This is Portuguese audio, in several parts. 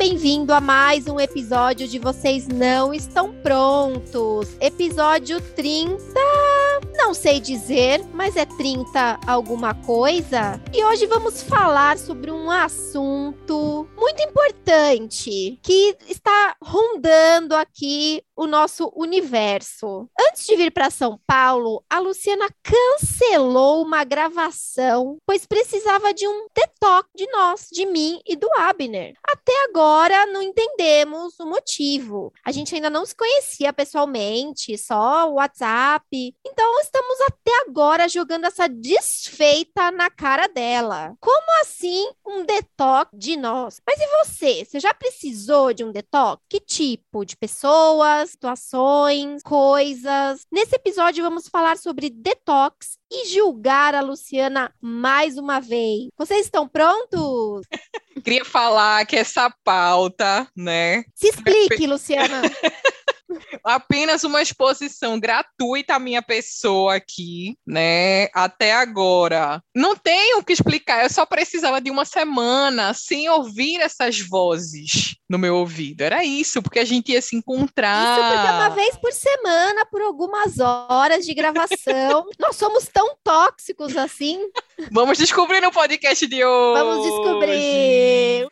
bem-vindo a mais um episódio de Vocês Não Estão Prontos. Episódio 30. Não sei dizer, mas é 30 alguma coisa. E hoje vamos falar sobre um assunto muito importante que está rondando aqui o nosso universo. Antes de vir para São Paulo, a Luciana cancelou uma gravação, pois precisava de um detox de nós, de mim e do Abner. Até agora não entendemos o motivo. A gente ainda não se conhecia pessoalmente, só o WhatsApp. Então estamos até agora jogando essa desfeita na cara dela. Como assim um detox de nós? Mas e você? Você já precisou de um detox? Que tipo de pessoas, situações, coisas? Nesse episódio vamos falar sobre detox e julgar a Luciana mais uma vez. Vocês estão prontos? Queria falar que essa pauta, né? Se explique, Luciana. Apenas uma exposição gratuita à minha pessoa aqui, né? Até agora. Não tenho o que explicar, eu só precisava de uma semana sem ouvir essas vozes no meu ouvido. Era isso, porque a gente ia se encontrar. Isso porque é uma vez por semana, por algumas horas de gravação. Nós somos tão tóxicos assim. Vamos descobrir no podcast de hoje. Vamos descobrir.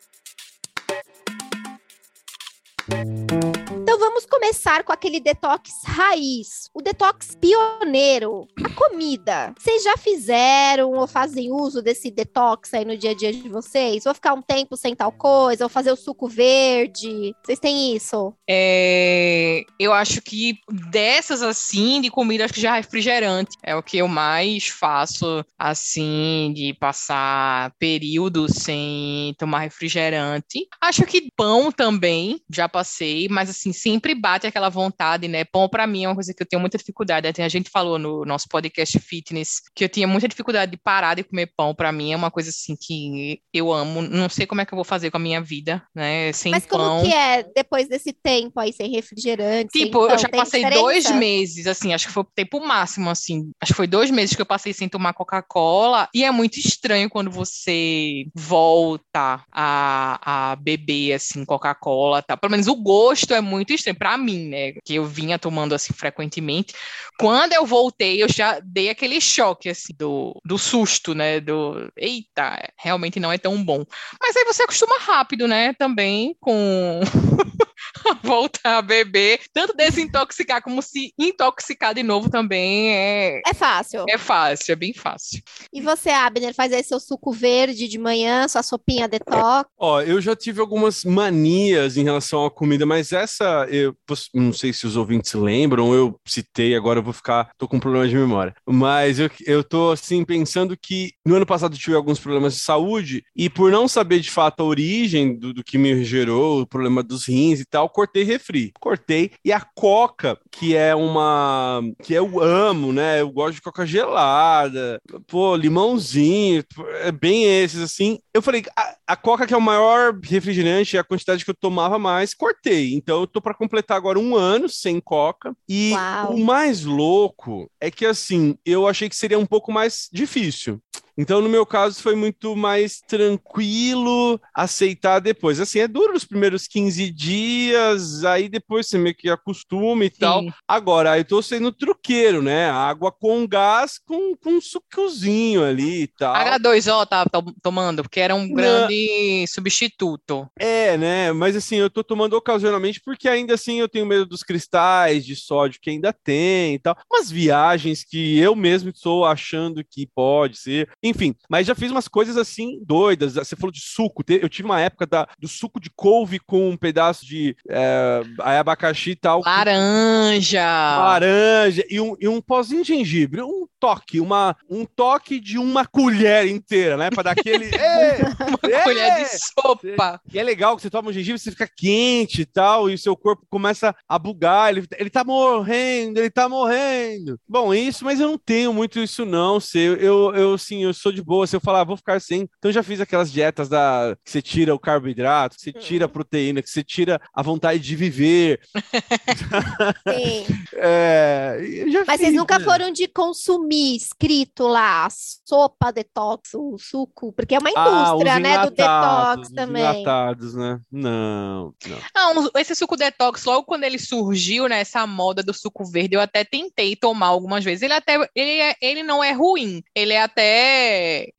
Então vamos começar com aquele detox raiz, o detox pioneiro, a comida. Vocês já fizeram ou fazem uso desse detox aí no dia a dia de vocês? Vou ficar um tempo sem tal coisa, vou fazer o suco verde. Vocês têm isso? É, eu acho que dessas assim, de comida, acho que já refrigerante é o que eu mais faço, assim, de passar período sem tomar refrigerante. Acho que pão também, já passei, mas assim, sempre bate aquela vontade, né? Pão para mim é uma coisa que eu tenho muita dificuldade. A gente falou no nosso podcast fitness que eu tinha muita dificuldade de parar de comer pão. Para mim é uma coisa assim que eu amo. Não sei como é que eu vou fazer com a minha vida, né? Sem Mas pão. como que é depois desse tempo aí sem refrigerante? Tipo, sem eu já pão? Passei diferença? dois meses, assim, acho que foi o tempo máximo, assim. Acho que foi dois meses que eu passei sem tomar Coca-Cola. E é muito estranho quando você volta a, a beber, assim, Coca-Cola, tá? Pelo menos o gosto é muito estranho pra mim, né? Que eu vinha tomando, assim, frequentemente. Quando eu voltei, eu já dei aquele choque, assim, do, do susto, né? Do, eita, realmente não é tão bom. Mas aí você acostuma rápido, né? Também com... voltar a beber, tanto desintoxicar como se intoxicar de novo também é, É fácil. é fácil, é bem fácil. E você, Abner, faz aí seu suco verde de manhã, sua sopinha detox? Ó, eu já tive algumas manias em relação à comida, mas essa, eu não sei se os ouvintes lembram, eu citei, agora eu vou ficar, tô com problema de memória. Mas eu, eu tô, assim, pensando que no ano passado eu tive alguns problemas de saúde e por não saber de fato a origem do, do que me gerou, o problema dos rins e tal, cortei refri. Cortei. E a coca, que é uma, que eu amo, né? Eu gosto de coca gelada, pô, limãozinho, é bem esses, assim. Eu falei, a, a Coca, que é o maior refrigerante, é a quantidade que eu tomava mais, cortei. Então eu tô para completar agora um ano sem Coca. E Uau. o mais louco é que, assim, eu achei que seria um pouco mais difícil. Então, no meu caso, foi muito mais tranquilo aceitar depois. Assim, é duro nos primeiros 15 dias, aí depois você meio que acostuma e tal. Sim. Agora, eu tô sendo truqueiro, né? Água com gás com, com um sucozinho ali e tal. H2O tá to- tomando, porque era um grande substituto. É, né? Mas assim, eu tô tomando ocasionalmente porque ainda assim eu tenho medo dos cristais de sódio que ainda tem e tal. Umas viagens que eu mesmo estou achando que pode ser. Enfim, mas já fiz umas coisas assim doidas. Você falou de suco. Eu tive uma época da, do suco de couve com um pedaço de é, abacaxi e tal. Laranja. laranja e um, e um pozinho de gengibre, um toque, uma, um toque de uma colher inteira, né? Pra dar aquele. Uma é! colher de sopa. E é legal que você toma um gengibre, você fica quente e tal, e o seu corpo começa a bugar. Ele, ele tá morrendo, ele tá morrendo. Bom, isso, mas eu não tenho muito isso, não. Sei, eu, eu, assim, eu sou de boa. Se eu falar, ah, vou ficar sem. Então, eu já fiz aquelas dietas da que você tira o carboidrato, que você tira a proteína, que você tira a vontade de viver. Sim. É, Mas fiz, vocês nunca né? foram de consumir escrito lá, sopa detox, o suco? Porque é uma Ah, indústria, né, do detox os também. enlatados, né? Não, não. Não, esse suco detox, logo quando ele surgiu, né, essa moda do suco verde, eu até tentei tomar algumas vezes. Ele até, ele, é- ele não é ruim, ele é até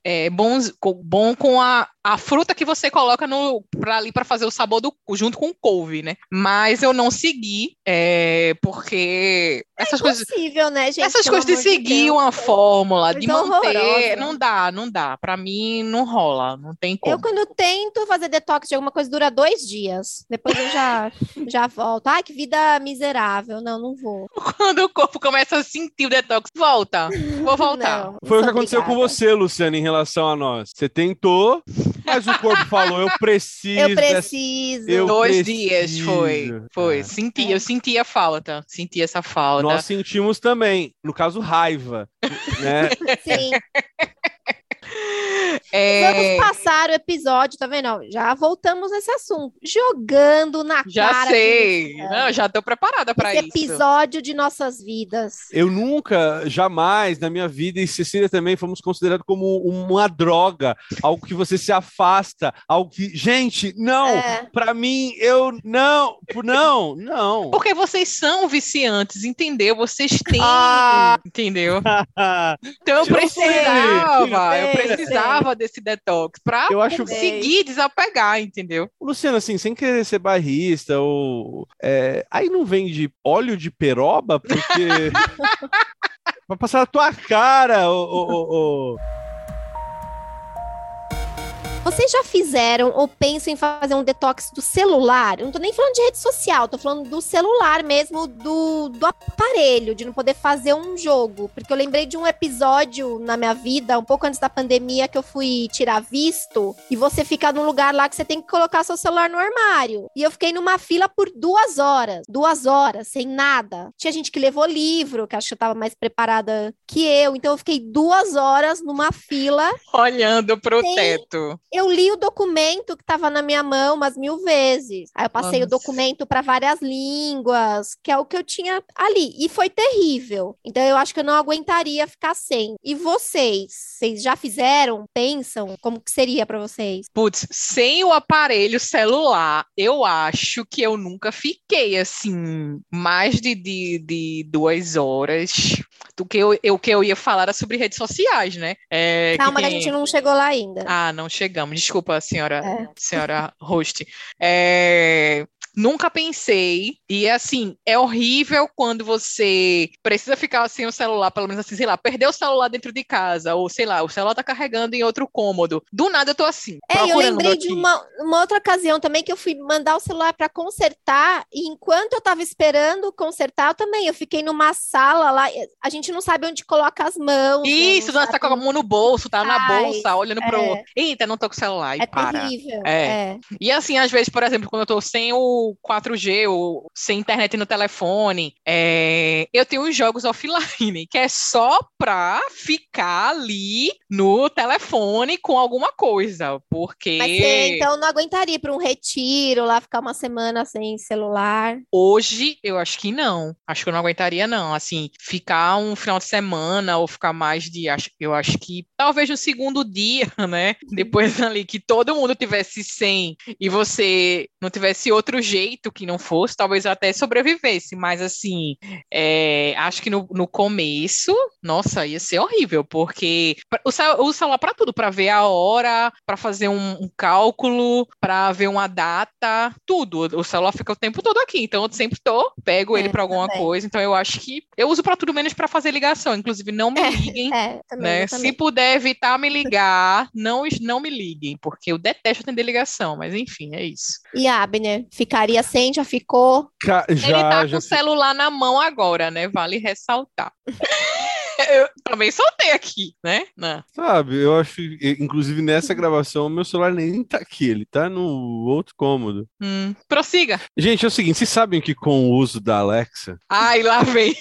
é, bom, bom com a, a fruta que você coloca no, pra, ali para fazer o sabor do, junto com o couve, né? Mas eu não segui, é, porque essas coisas, Possível, né, gente? essas coisas de seguir Deus. uma fórmula, de manter, horrorosa. não dá, não dá. Pra mim não rola, não tem como. Eu, quando tento fazer detox de alguma coisa, dura dois dias. Depois eu já, já volto. Ai, que vida miserável. Não, não vou. Quando o corpo começa a sentir o detox, volta, vou voltar. Não, Foi o que aconteceu com obrigada. você, Luciana, em relação a nós. Você tentou, mas o corpo falou, eu preciso. Eu dessa- preciso. Eu Dois preciso. dias foi, foi. É. Senti, eu senti a falta, senti essa falta. Nós sentimos também, no caso, raiva. Né? Sim. É, Vamos passar o episódio, tá vendo? Já voltamos nesse assunto. Jogando na já cara. sei, Luciana. não, já tô preparada para isso. episódio de nossas vidas. Eu nunca, jamais na minha vida, e Cecília também, fomos considerados como uma droga, algo que você se afasta, algo que. Gente, não! É. Pra mim, eu não, não, não. Porque vocês são viciantes, entendeu? Vocês têm, Ah! entendeu? Então eu Eu sei, precisava, eu sei, precisava desse detox pra Eu acho conseguir desapegar, entendeu? Luciano, assim, sem querer ser barrista, ou. é, aí não vende óleo de peroba, porque. Vai passar na tua cara, ô, ô, ô, ô. Vocês já fizeram ou pensam em fazer um detox do celular? Eu não tô nem falando de rede social, tô falando do celular mesmo, do, do aparelho, de não poder fazer um jogo. Porque eu lembrei de um episódio na minha vida, um pouco antes da pandemia, que eu fui tirar visto, e você fica num lugar lá que você tem que colocar seu celular no armário. E eu fiquei numa fila por duas horas. Duas horas, sem nada. Tinha gente que levou livro, que acho que eu tava mais preparada que eu. Então eu fiquei duas horas numa fila Olhando pro Sim. teto. eu li o documento que estava na minha mão umas mil vezes. Aí eu passei o Nossa. documento para várias línguas, que é o que eu tinha ali. E foi terrível. Então eu acho que eu não aguentaria ficar sem. E vocês? Vocês já fizeram? Pensam? Como que seria para vocês? Putz, sem o aparelho celular, eu acho que eu nunca fiquei assim, mais de, de, de duas horas. Do que eu, eu, o que eu ia falar era sobre redes sociais, né? É, Calma, que a tem- gente não chegou lá ainda. Ah, não chegamos. Desculpa, senhora, É. senhora host. É, Nunca pensei. E assim, é horrível quando você precisa ficar sem o celular, pelo menos assim, sei lá, perder o celular dentro de casa, ou sei lá, o celular tá carregando em outro cômodo. Do nada eu tô assim, É, eu lembrei de uma, uma outra ocasião também que eu fui mandar o celular para consertar e enquanto eu tava esperando consertar, eu também, eu fiquei numa sala lá, a gente não sabe onde coloca as mãos. né? Isso, Não nós tá com a mão no bolso, tá na Ai, bolsa, olhando pro. é. Eita, não tô com o celular. E É para. terrível. É. é. E assim, às vezes, por exemplo, quando eu tô sem o 4G ou sem internet no telefone, é, eu tenho os jogos offline, que é só pra ficar ali no telefone com alguma coisa, porque Mas você, então, não aguentaria para um retiro lá, ficar uma semana sem celular. hoje eu acho que não. Acho que eu não aguentaria, não. Assim, ficar um final de semana ou ficar mais de. Eu acho que talvez no segundo dia, né? Depois ali que todo mundo tivesse sem e você não tivesse outro jeito que não fosse, talvez eu até sobrevivesse. Mas assim, é, acho que no, no começo, nossa, ia ser horrível, porque o cel- eu uso o celular para tudo, para ver a hora, para fazer um, um cálculo, para ver uma data, tudo. O celular fica o tempo todo aqui, então eu sempre tô, pego ele É, para alguma também. coisa. Então eu acho que eu uso para tudo menos para fazer ligação. Inclusive, não me liguem. É, também. Né? Se puder evitar me ligar, não, não me liguem, porque eu detesto atender ligação, mas enfim, é isso. E Abner, ficaria sem, já ficou? Ca- Ele Já, tá com já o celular na mão agora, né? Vale ressaltar. eu também soltei aqui, né? Não. Sabe, eu acho, inclusive nessa gravação, o meu celular nem tá aqui, ele tá no outro cômodo. Hum, prossiga. Gente, é o seguinte, vocês sabem que com o uso da Alexa, Ai, lá vem.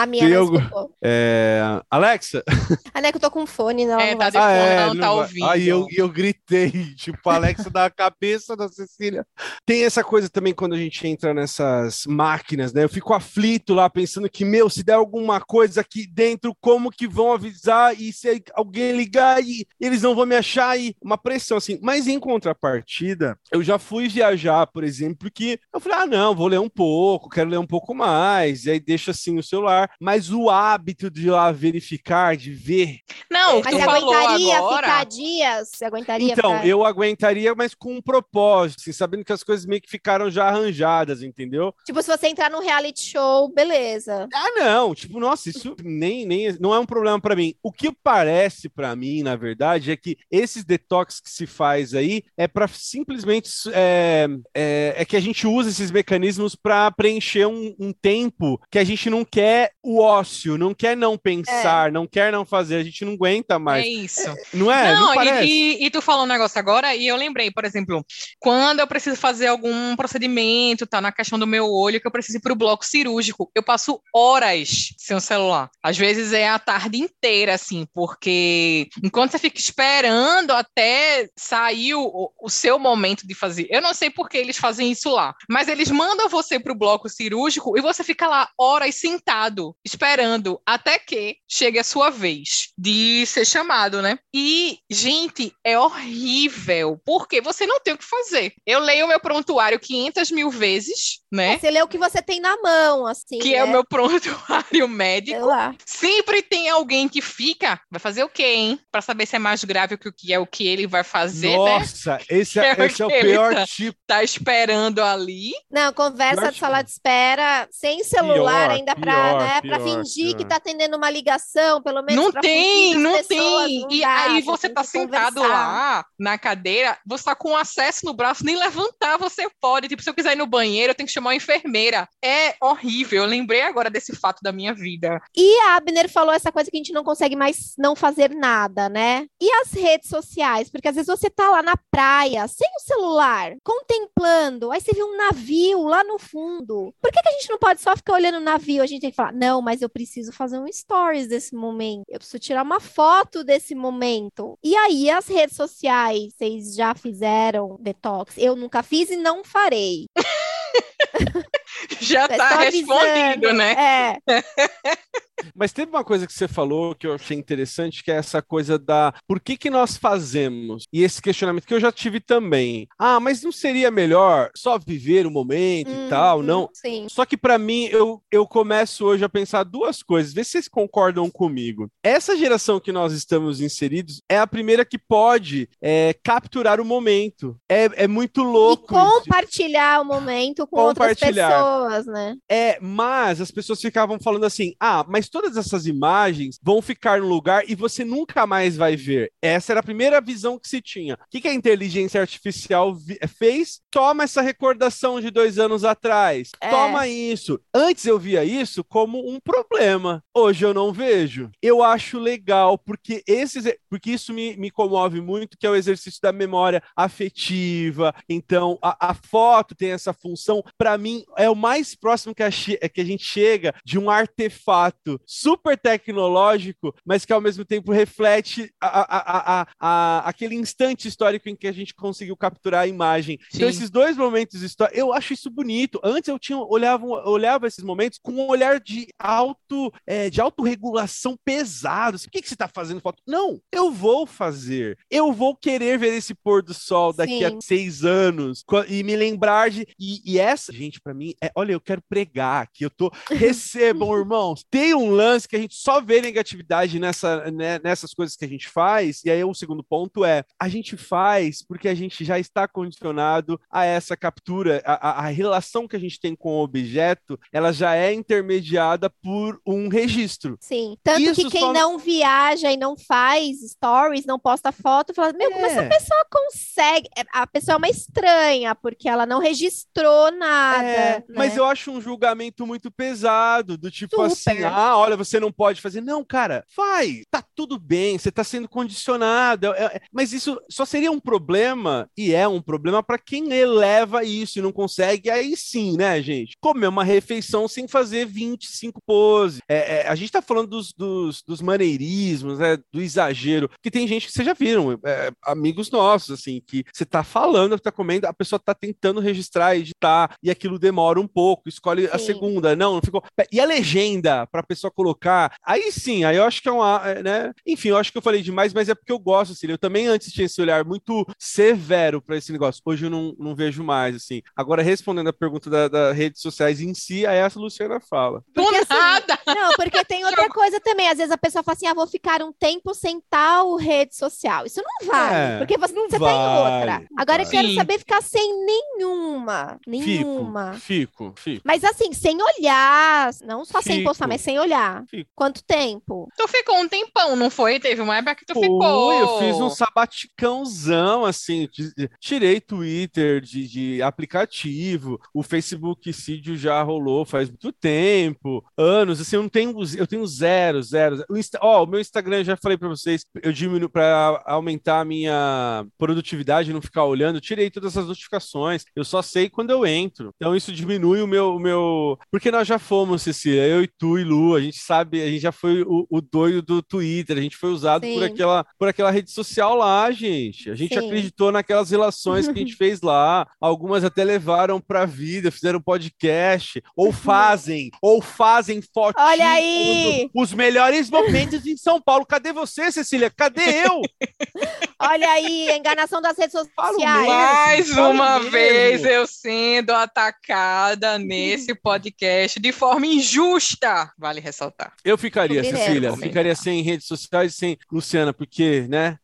A minha não escutou. É, Alexa, A Neco, eu tô com fone, não. É, não tá vai de fone, é, ela não tá ouvindo. Aí eu, eu gritei, tipo, a Alexa da cabeça da Cecília. Tem essa coisa também quando a gente entra nessas máquinas, né? Eu fico aflito lá, pensando que, meu, se der alguma coisa aqui dentro, como que vão avisar? E se alguém ligar e eles não vão me achar? E uma pressão assim. Mas em contrapartida, eu já fui viajar, por exemplo, porque eu falei, ah, não, vou ler um pouco, quero ler um pouco mais. E aí deixa assim o celular. Mas o hábito de ir lá verificar, de ver, Não, Mas aguentaria agora. ficar dias? Você aguentaria Então, ficar... eu aguentaria, mas com um propósito, assim, sabendo que as coisas meio que ficaram já arranjadas, entendeu? Tipo, se você entrar num reality show, beleza. Ah, não, tipo, nossa, isso nem, nem não é um problema pra mim. O que parece pra mim, na verdade, é que esses detox que se faz aí é pra simplesmente é, é, é que a gente usa esses mecanismos pra preencher um, um tempo que a gente não quer o ócio, não quer não pensar, não quer não fazer, a gente não aguenta mais. É isso. Não é? Não, Não, e, e- e tu falou um negócio agora, e eu lembrei, por exemplo, quando eu preciso fazer algum procedimento, tá na questão do meu olho, que eu preciso ir pro bloco cirúrgico, eu passo horas sem o celular. Às vezes é a tarde inteira, assim, porque enquanto você fica esperando até sair o, o seu momento de fazer. Eu não sei por que eles fazem isso lá, mas eles mandam você pro bloco cirúrgico e você fica lá horas sentado, esperando até que chegue a sua vez de ser chamado, né? E, gente, é horrível, porque você não tem o que fazer. Eu leio o meu prontuário 500 mil vezes, né? Você lê o que você tem na mão, assim. Que é o né? meu prontuário Sei médico. lá. Sempre tem alguém que fica, vai fazer o quê, hein? Pra saber se é mais grave que o que é o que ele vai fazer, né? Nossa, esse é, é esse é o pior tá? tipo. Tá esperando ali. Não, conversa Pior de sala de espera, sem celular Pior, ainda pra, pior, né, pra pior, fingir que tá atendendo uma ligação, pelo menos Não pra tem, não pessoas, tem. não E dá, aí você tá sentado conversar. lá na cadeira, você tá com acesso no braço, nem levantar você pode. Tipo, se eu quiser ir no banheiro, eu tenho que chamar uma enfermeira. É horrível. Eu lembrei agora desse fato da minha vida. E a Abner falou essa coisa que a gente não consegue mais não fazer nada, né? E as redes sociais? Porque às vezes você tá lá na praia, sem o celular, contemplando, aí você vê um navio lá no fundo. Por que, que a gente não pode só ficar olhando o navio? A gente tem que falar, não, mas eu preciso fazer um stories desse momento. Eu preciso tirar uma foto desse momento. E aí, as redes sociais, vocês já fizeram detox? Eu nunca fiz e não farei. Já Só tá avisando. respondido, né? É, Mas teve uma coisa que você falou que eu achei interessante, que é essa coisa da por que que nós fazemos? E esse questionamento que eu já tive também. Ah, mas não seria melhor só viver o momento e tal, uhum, não? Sim. Só que pra mim, eu, eu começo hoje a pensar duas coisas. Vê se vocês concordam comigo. Essa geração que nós estamos inseridos é a primeira que pode é, capturar o momento. É, é muito E louco. isso. compartilhar o momento com Compartilhar. pessoas, né? É, mas as pessoas ficavam falando assim: ah, mas todas essas imagens vão ficar no lugar e você nunca mais vai ver. Essa era a primeira visão que se tinha. O que, que a inteligência artificial fez? Toma essa recordação de dois anos atrás. É. Toma isso. Antes eu via isso como um problema. Hoje eu não vejo. Eu acho legal, porque, esses, porque isso me, me comove muito, que é o exercício da memória afetiva. Então, a, a foto tem essa função. Para mim, é o mais próximo que a, que a gente chega de um artefato super tecnológico, mas que ao mesmo tempo reflete a, a, a, aquele instante histórico em que a gente conseguiu capturar a imagem. Então, Sim. esses dois momentos históricos, eu acho isso bonito. Antes eu tinha olhava, olhava esses momentos com um olhar de auto, é, de autorregulação pesado. Assim, O que, que você está fazendo foto? Não, eu vou fazer. Eu vou querer ver esse pôr do sol daqui Sim. a seis anos e me lembrar de. E, e essa, gente, para mim, é, olha, eu quero pregar aqui. Eu tô. Recebam, irmãos. Tem um lance que a gente só vê negatividade nessa, né, nessas coisas que a gente faz. E aí o segundo ponto é: a gente faz porque a gente já está condicionado a essa captura. A, a- a relação que a gente tem com o objeto, ela já é intermediada por um registro. Sim. Tanto Isso que quem só- não viaja e não faz stories, não posta foto, fala: Meu, como essa É. pessoa consegue? É, A pessoa é uma estranha, porque ela não registrou nada. É, né? Mas eu acho um julgamento muito pesado, do tipo Super. assim, ah, olha, você não pode fazer. Não, cara, vai, tá tudo bem, você tá sendo condicionado. É- é- mas isso só seria um problema, e é um problema para quem eleva isso e não consegue, aí sim, né, gente? Comer uma refeição sem fazer 25 poses. É, é, a gente tá falando dos, dos, dos maneirismos, né, do exagero, que tem gente que vocês já viram, é, amigos nossos, assim, que você tá falando, tá comendo, a pessoa tá tentando registrar, editar, e aquilo demora um pouco, escolhe a Sim. segunda, não, não ficou. E a legenda pra pessoa colocar, aí sim, aí eu acho que é uma, é, né? Enfim, eu acho que eu falei demais, mas é porque eu gosto, assim, eu também antes tinha esse olhar muito severo pra esse negócio, hoje eu não, não vejo mais, assim. Agora, respondendo a pergunta da- das redes sociais em si, aí essa Luciana fala. Porque, assim, nada! Não, porque tem outra coisa também. Às vezes a pessoa fala assim: ah, vou ficar um tempo sem tal rede social. Isso não vale, É, porque você, não você vale, tem outra. Agora eu vale. quero Sim. saber ficar sem nenhuma. Nenhuma. Fico, fico, fico. Mas assim, sem olhar. Não só sem Fico. postar, mas sem olhar. Fico. Quanto tempo? Tu ficou um tempão, não foi? Teve uma época que tu Foi, ficou. eu fiz um sabaticãozão, assim, tirei Twitter de, de aplicativo, o Facebook Cydio já rolou faz muito tempo, anos, assim, eu não tenho, eu tenho zero, zero, o, Insta, ó, o meu Instagram, eu já falei pra vocês, eu diminuo para aumentar a minha produtividade, não ficar olhando, tirei todas essas notificações, eu só sei quando eu entro, então isso diminui o meu, o meu, porque nós já fomos, Cecília, eu e tu e Lu, a gente sabe, a gente já foi o, o doido do Twitter, a gente foi usado por aquela, por aquela rede social lá, gente. A gente Sim. acreditou naquelas relações que a gente fez lá. Algumas até levaram pra vida, fizeram podcast, ou fazem, ou fazem fotinhos. Olha aí! Os melhores momentos em São Paulo. Cadê você, Cecília? Cadê eu? Olha aí, a enganação das redes sociais. Mais uma mesmo. vez eu sendo atacada nesse podcast de forma injusta, vale ressaltar. Eu ficaria. Cecília, Comentar. ficaria sem redes sociais e sem Luciana, porque, né?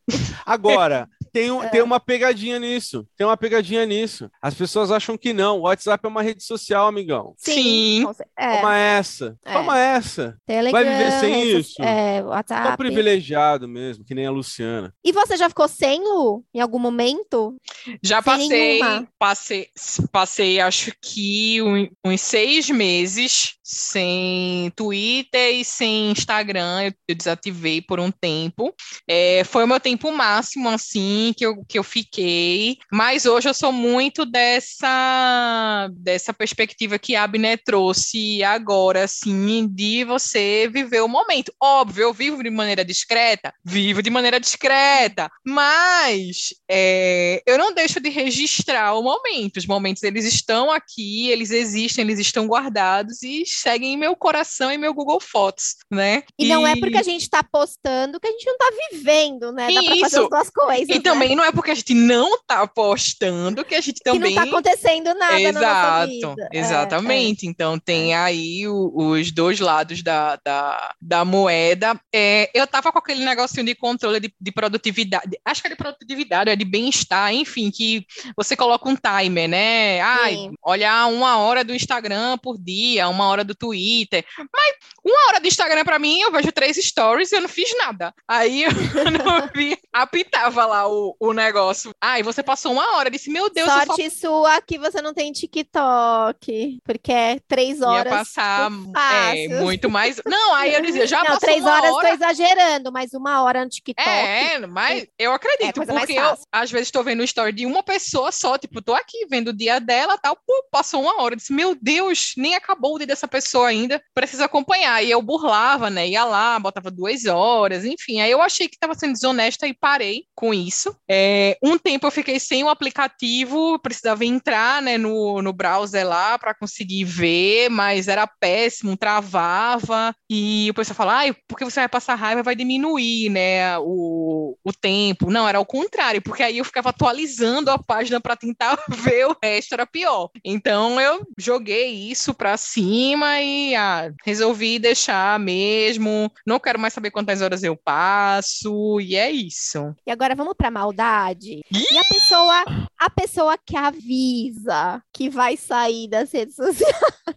Agora, tem, um- É. tem uma pegadinha nisso. Tem uma pegadinha nisso. As pessoas acham que não. O WhatsApp é uma rede social, amigão. Sim. cer- É, Toma essa. É. Toma essa. Telegram, vai viver sem redes- isso? É, WhatsApp. privilegiado mesmo, que nem a Luciana. E você já ficou sem, Lu? Em algum momento? Já passei, passei, passei acho que um- uns seis meses sem Twitter e sem Instagram. Eu, eu desativei por um tempo. É, foi o meu tempo máximo, assim, que eu, que eu fiquei. Mas hoje eu sou muito dessa, dessa perspectiva que a Abner trouxe agora, assim, de você viver o momento. Óbvio, eu vivo de maneira discreta, vivo de maneira discreta, mas é, eu não deixo de registrar o momento. Os momentos, eles estão aqui, eles existem, eles estão guardados e seguem em meu coração e meu Google Fotos, né? E, não é porque a gente tá postando que a gente não tá vivendo, né? Dá pra fazer as duas coisas. E né? também não é porque a gente não tá postando que a gente que também não tá acontecendo nada na Exato, vida. É, exatamente. Então tem aí o- os dois lados da, da, da moeda. É, eu tava com aquele negocinho de controle de, de produtividade, acho que é de produtividade, é de bem-estar, enfim, que você coloca um timer, né? Ai, Sim. olhar uma hora do Instagram por dia, uma hora do Twitter. Mas uma hora do Instagram pra mim, eu vejo três stories e eu não fiz nada. Aí eu não vi, apitava lá o, o negócio. Ai, você passou uma hora, eu disse, meu Deus, eu só Sorte sua que você não tem TikTok, porque é três Ia horas. passar muito é, muito mais. Não, aí eu dizia, já não, passou três uma horas hora. tô exagerando, mas uma hora no TikTok. É, mas eu É acredito, coisa mais porque eu, às vezes, estou vendo o story de uma pessoa só, tipo, tô aqui vendo o dia dela tal, pô, passou uma hora. Eu disse, meu Deus, nem acabou o dia dessa pessoa ainda, preciso acompanhar. E eu burlava, né? Ia lá, botava duas horas, enfim. Aí eu achei que estava sendo desonesta e parei com isso. É, um tempo eu fiquei sem o aplicativo, precisava entrar, né, no, no browser lá para conseguir ver, mas era péssimo, travava. E o pessoal fala, porque você vai passar raiva, vai diminuir, né, o, o tempo. Não, era o contrário, porque aí eu ficava atualizando a página para tentar ver o resto, era pior. Então eu joguei isso para cima e ah, resolvi deixar mesmo. Não quero mais saber quantas horas eu passo, e é isso. E agora vamos pra maldade. E a pessoa, a pessoa que avisa que vai sair das redes sociais.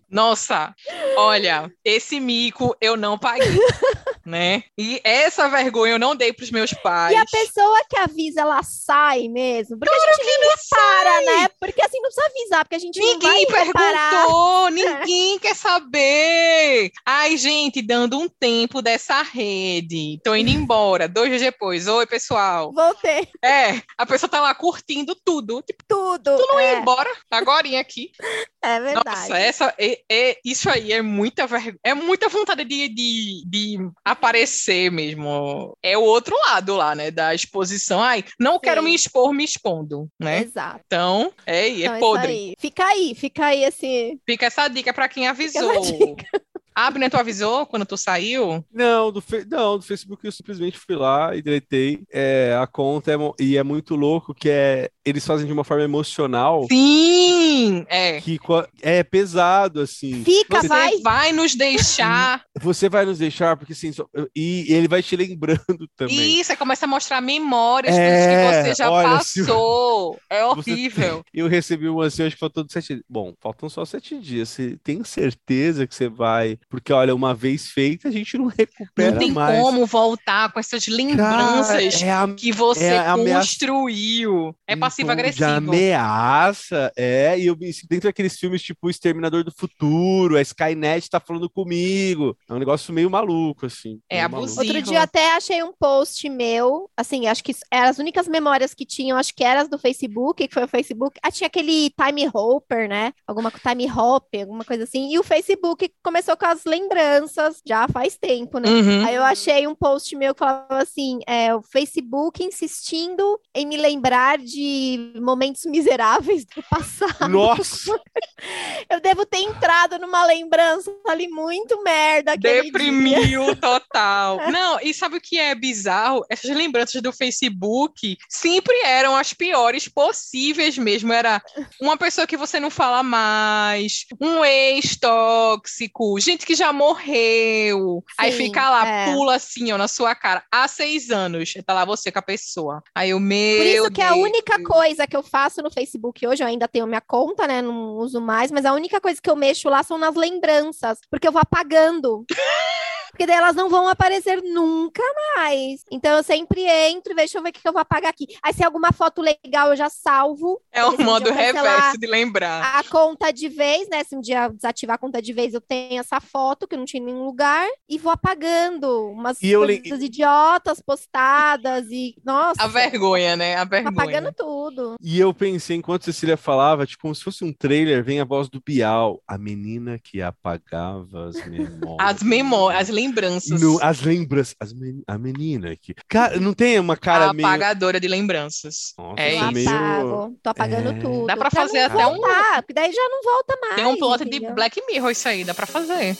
Nossa, olha, esse mico eu não paguei. né? E essa vergonha eu não dei pros meus pais. E a pessoa que avisa, ela sai mesmo? Porque claro a gente nem repara, sai. né? Porque assim, não precisa avisar, porque a gente ninguém não vai perguntou, ninguém quer saber. Ai, gente, dando um tempo dessa rede. Tô indo embora. Dois dias depois. Oi, pessoal. Voltei. É, a pessoa tá lá curtindo tudo. Tipo, tudo. Tu não é. ia embora agora aqui. É verdade. Nossa, essa, é, é, isso aí é muita vergonha. É muita vontade de, de, de aparecer mesmo. É o outro lado lá, né? Da exposição. Ai, não Sim. quero me expor me expondo, né? Exato. Então, é, é então, podre. Aí. Fica aí, fica aí esse. Fica essa dica para quem avisou. Abner, tu avisou quando tu saiu? Não, do, fe... não, do Facebook eu simplesmente fui lá e deletei é, a conta. É, e é muito louco que é, eles fazem de uma forma emocional. Sim! É. Que é pesado, assim. Fica, você vai. vai nos deixar. Você vai nos deixar, porque assim, e ele vai te lembrando também. Isso, você começa a mostrar memórias é, que você já olha, passou. Se... É horrível. Eu recebi uma assim, acho que faltando sete dias. Bom, faltam só sete dias. Você tem certeza que você vai porque, olha, uma vez feita, a gente não recupera mais. Não tem mais. como voltar com essas lembranças Cara, é a, que você é construiu. É passivo-agressivo. De ameaça, é. E eu dentro daqueles filmes tipo O Exterminador do Futuro, a Skynet tá falando comigo. É um negócio meio maluco, assim. É abusivo. Maluco. Outro dia até achei um post meu, assim, acho que eram as únicas memórias que tinham, acho que eram as do Facebook, que foi o Facebook. Ah, tinha aquele Time Hopper, né? Alguma Time Hop, alguma coisa assim. E o Facebook começou com as lembranças já faz tempo, né? Uhum. Aí eu achei um post meu que falava assim: é, o Facebook insistindo em me lembrar de momentos miseráveis do passado. Nossa! eu devo ter entrado numa lembrança ali muito merda. Deprimiu dia. total. Não, e sabe o que é bizarro? Essas lembranças do Facebook sempre eram as piores possíveis mesmo. Era uma pessoa que você não fala mais, um ex tóxico, gente que já morreu. Sim, aí fica lá, é. pula assim, ó, na sua cara. Há seis anos, tá lá você com a pessoa. Aí o meu. Por isso que Deus. a única coisa que eu faço no Facebook hoje, eu ainda tenho minha conta, né? Não uso mais, mas a única coisa que eu mexo lá são nas lembranças, porque eu vou apagando. porque daí elas não vão aparecer nunca mais. Então eu sempre entro e vejo, deixa eu ver o que eu vou apagar aqui. Aí se é alguma foto legal, eu já salvo. É um modo reverso de lembrar. A conta de vez, né? Se um dia desativar a conta de vez, eu tenho essa foto que eu não tinha em nenhum lugar e vou apagando umas e coisas idiotas postadas e nossa. A vergonha, né? A vergonha. Apagando tudo. E eu pensei enquanto Cecília falava, tipo, como se fosse um trailer, vem a voz do Bial, a menina que apagava as memórias. As memórias, as lembranças. No, as lembranças, as men a menina que, cara, não tem uma cara a meio apagadora de lembranças. Nossa, é isso. Meio... Apago, tô apagando é... tudo. Dá pra, pra fazer até voltar, um porque daí já não volta mais. Tem um plot entendeu? de Black Mirror isso aí, dá pra fazer.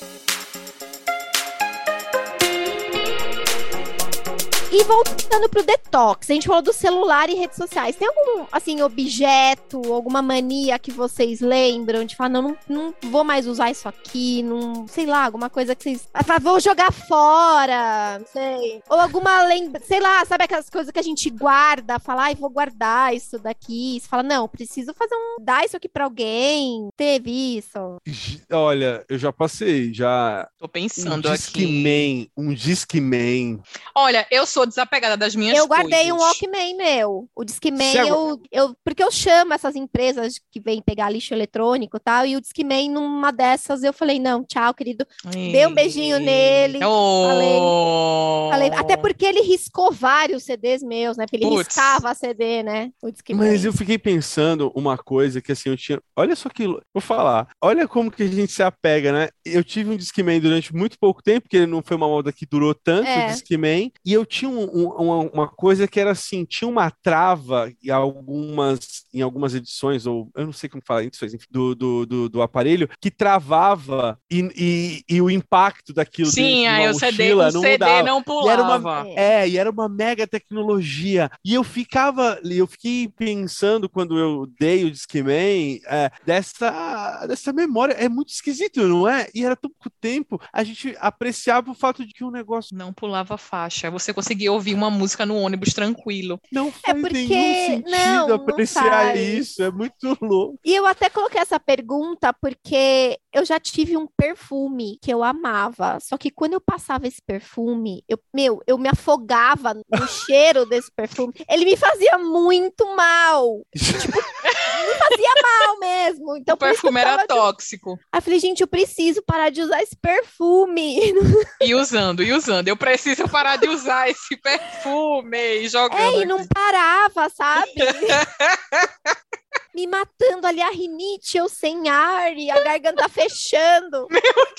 E voltando pro detox, a gente falou do celular e redes sociais. Tem algum, assim, objeto, alguma mania que vocês lembram de falar, não, não, não vou mais usar isso aqui, não, sei lá, alguma coisa que vocês. Ah, vou jogar fora, não sei. Ou alguma lembra, sei lá, sabe aquelas coisas que a gente guarda, falar, ai, vou guardar isso daqui. Você fala, não, preciso fazer um. dar isso aqui pra alguém. Teve isso. Olha, eu já passei, já. Tô pensando um aqui. Um Discman. Olha, eu sou sou desapegada das minhas Eu guardei coisas. um Walkman meu. O Discman, eu, eu, porque eu chamo essas empresas que vêm pegar lixo eletrônico e tal, e o Discman, numa dessas, eu falei, não, tchau, querido. Ei. Dei um beijinho nele. Oh. Falei, falei, até porque ele riscou vários CDs meus, né? Porque ele Puts. riscava a CD, né? O Discman. Mas eu fiquei pensando uma coisa que, assim, eu tinha... Olha só que... Vou falar. Olha como que a gente se apega, né? Eu tive um Discman durante muito pouco tempo, porque ele não foi uma moda que durou tanto, é. o Discman, e eu tinha um, um, uma coisa que era assim, tinha uma trava em algumas, em algumas edições, ou eu não sei como falar edições, enfim, do, do, do, do, aparelho, que travava e, e, e, o impacto daquilo Sim, aí o CD, o não CD mudava. não pulava. E era uma, é, e era uma mega tecnologia. E eu ficava, eu fiquei pensando quando eu dei o Discman, é, dessa, dessa memória. É muito esquisito, não é? E era tão pouco tempo, a gente apreciava o fato de que o negócio não pulava faixa. Você conseguia conseguir ouvir uma música no ônibus tranquilo. Não faz É porque- nenhum sentido não, não apreciar faz. isso. É muito louco. E eu até coloquei essa pergunta porque eu já tive um perfume que eu amava. Só que quando eu passava esse perfume, eu, meu, eu me afogava no cheiro desse perfume. Ele me fazia muito mal. Me fazia mal mesmo. Então, o perfume era de- tóxico. Aí eu falei, gente, eu preciso parar de usar esse perfume. E usando, e usando. Eu preciso parar de usar esse perfume e jogando. É, e aqui. não parava, sabe? Me matando ali a rinite, eu sem ar e a garganta fechando.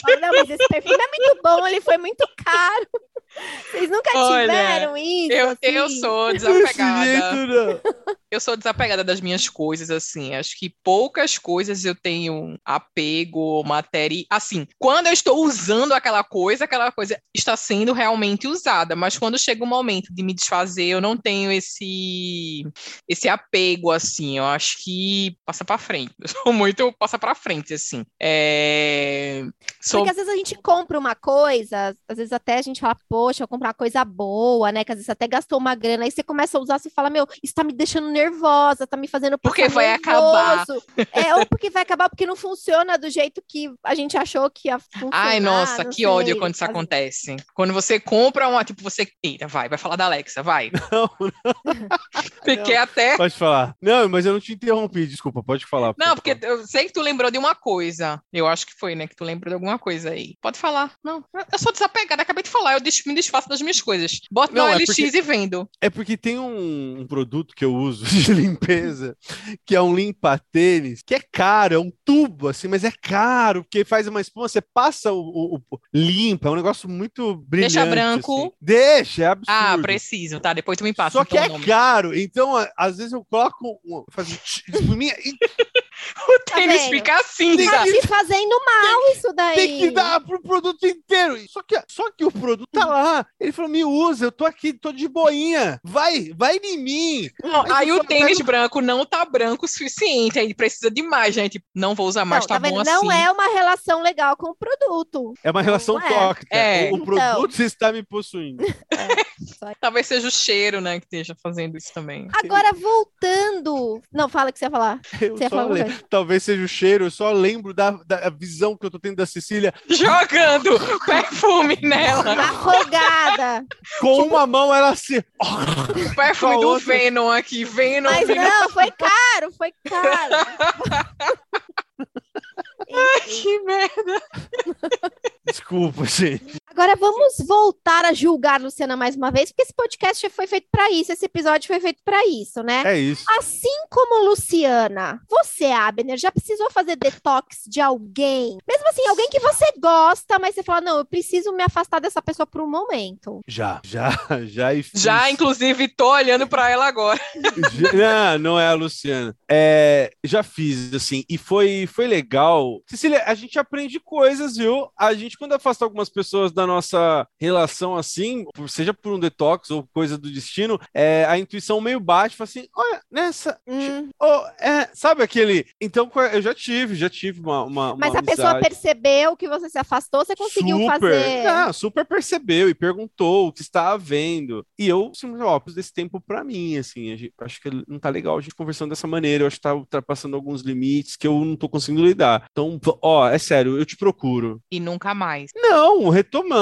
Falei, Não, mas esse perfume é muito bom, ele foi muito caro. Vocês nunca Olha, tiveram isso? Eu, eu assim? sou Desse desapegada. não. Eu sou desapegada das minhas coisas, assim. Acho que poucas coisas eu tenho apego, matéria. Assim, quando eu estou usando aquela coisa, aquela coisa está sendo realmente usada. Mas quando chega o momento de me desfazer, eu não tenho esse esse apego, assim. Eu acho que passa para frente. Eu sou muito passa para frente, assim. É... Sou... Porque às vezes a gente compra uma coisa, às vezes até a gente fala, poxa, eu comprar uma coisa boa, né? Que às vezes até gastou uma grana, aí você começa a usar, você fala, meu, isso tá me deixando nervosa, tá me fazendo Porque vai acabar. nervoso. É, ou porque vai acabar porque não funciona do jeito que a gente achou que ia funcionar. Ai, nossa, não que sei. ódio quando isso acontece. Quando você compra uma, tipo, você. Eita, vai, vai falar da Alexa, vai. Não, Fiquei até. Pode falar. Não, mas eu não te interrompi, desculpa, pode falar. Não, porque eu sei que tu lembrou de uma coisa. Eu acho que foi, né? Que tu lembrou de alguma coisa aí. Pode falar. Não, eu sou desapegada, acabei de falar. Eu me desfaço das minhas coisas. Boto Não, no é LX porque- e vendo. É porque tem um, um produto que eu uso de limpeza, que é um limpa-tênis, que é caro, é um tubo, assim, mas é caro, porque faz uma espuma, você passa o, o- o- limpa, é um negócio muito brilhante. Deixa branco. assim. Deixa, é absurdo. Ah, preciso, tá? Depois tu me passa. Só que então, é o nome. caro, então às vezes eu coloco, um, faço tch, espuminha e O tênis vendo? fica assim, Tem tá? Tá te fazendo mal isso daí. tem que dar pro produto inteiro. Só que, só que o produto tá lá. Ele falou, me usa, eu tô aqui, tô de boinha. Vai, vai em mim. Não, Aí aí o tênis branco não tá branco o suficiente. Aí precisa de mais, gente. Não vou usar mais, não, tá, tá bom assim. Não é uma relação legal com o produto. É uma relação é. tóxica. É. O, o Então. produto está me possuindo. Talvez seja o cheiro, né, que esteja fazendo isso também. Agora, voltando. Não, fala o que você ia falar. Eu Você ia falar talvez seja o cheiro, eu só lembro da, da visão que eu tô tendo da Cecília. Jogando perfume nela. Afogada. Com uma mão, ela assim. O perfume do outra- Venom aqui. Venom. Mas Venom. não, foi caro, foi caro. Que merda. Desculpa, gente. Agora vamos voltar a julgar Luciana mais uma vez, porque esse podcast foi feito para isso, esse episódio foi feito para isso, né? É isso. Assim como Luciana, você, Abner, já precisou fazer detox de alguém? Mesmo assim, alguém que você gosta, mas você fala, não, eu preciso me afastar dessa pessoa por um momento. Já, já, já. e fiz. Já, inclusive, tô olhando pra ela agora. Já- não, não é a Luciana. É, já fiz, assim, e foi, foi legal. Cecília, a gente aprende coisas, viu? A gente, quando afasta algumas pessoas da nossa relação, assim, seja por um detox ou coisa do destino, é, a intuição meio baixa, fala assim, olha, nessa... Hum, Oh, é, sabe aquele... Então, eu já tive, já tive uma, uma, mas uma a pessoa amizade. percebeu que você se afastou, você conseguiu super, fazer. Não, super percebeu e perguntou o que estava vendo. E eu, simplesmente, ó, preciso desse tempo pra mim, assim. gente- acho que não tá legal a gente conversando dessa maneira. Eu acho que tá ultrapassando alguns limites que eu não tô conseguindo lidar. Então, ó, é sério, eu te procuro. E nunca mais. Não,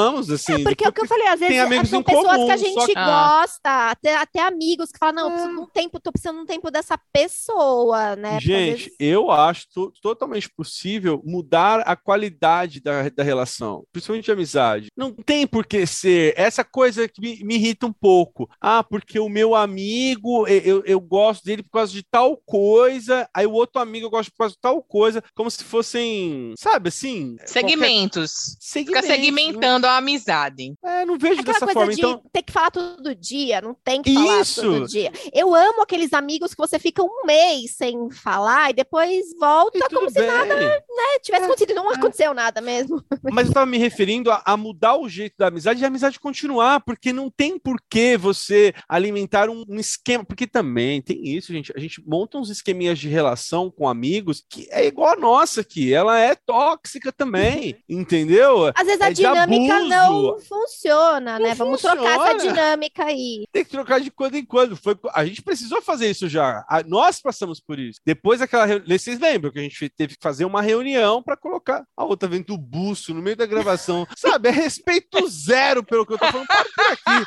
retomamos, assim. É, porque é o que eu falei, às vezes são pessoas comum, que a gente que- gosta, até, até amigos que falam, não, eu preciso de um tempo, tô precisando de um tempo dessa pessoa, né? Gente, vezes- eu acho to- totalmente possível mudar a qualidade da, da relação, principalmente de amizade. Não tem por que ser essa coisa que me, me irrita um pouco. Ah, porque o meu amigo, eu, eu gosto dele por causa de tal coisa, aí o outro amigo eu gosto por causa de tal coisa, como se fossem, sabe assim? Segmentos. Segmentos, Fica segmentando a amizade. É, não vejo Aquela dessa coisa forma. de Então, ter que falar todo dia, não tem que falar Isso. todo dia. Eu amo aqueles amigos que você fica um mês sem falar e depois volta e como tudo se bem. nada né, tivesse acontecido. Não aconteceu nada mesmo. Mas eu tava me referindo a, a mudar o jeito da amizade e a amizade continuar, porque não tem por que você alimentar um, um esquema, porque também tem isso, gente. A gente monta uns esqueminhas de relação com amigos que é igual a nossa aqui, ela é tóxica também, entendeu? Às vezes a É de dinâmica não funciona, né? Não Vamos trocar essa dinâmica aí. Tem que trocar de quando em quando. Foi, a gente precisou fazer isso já. A- nós passamos por isso. Depois daquela reunião. Vocês lembram que a gente teve que fazer uma reunião para colocar a outra vendo o buço no meio da gravação. Sabe? É respeito zero pelo que eu tô falando. Para por aqui.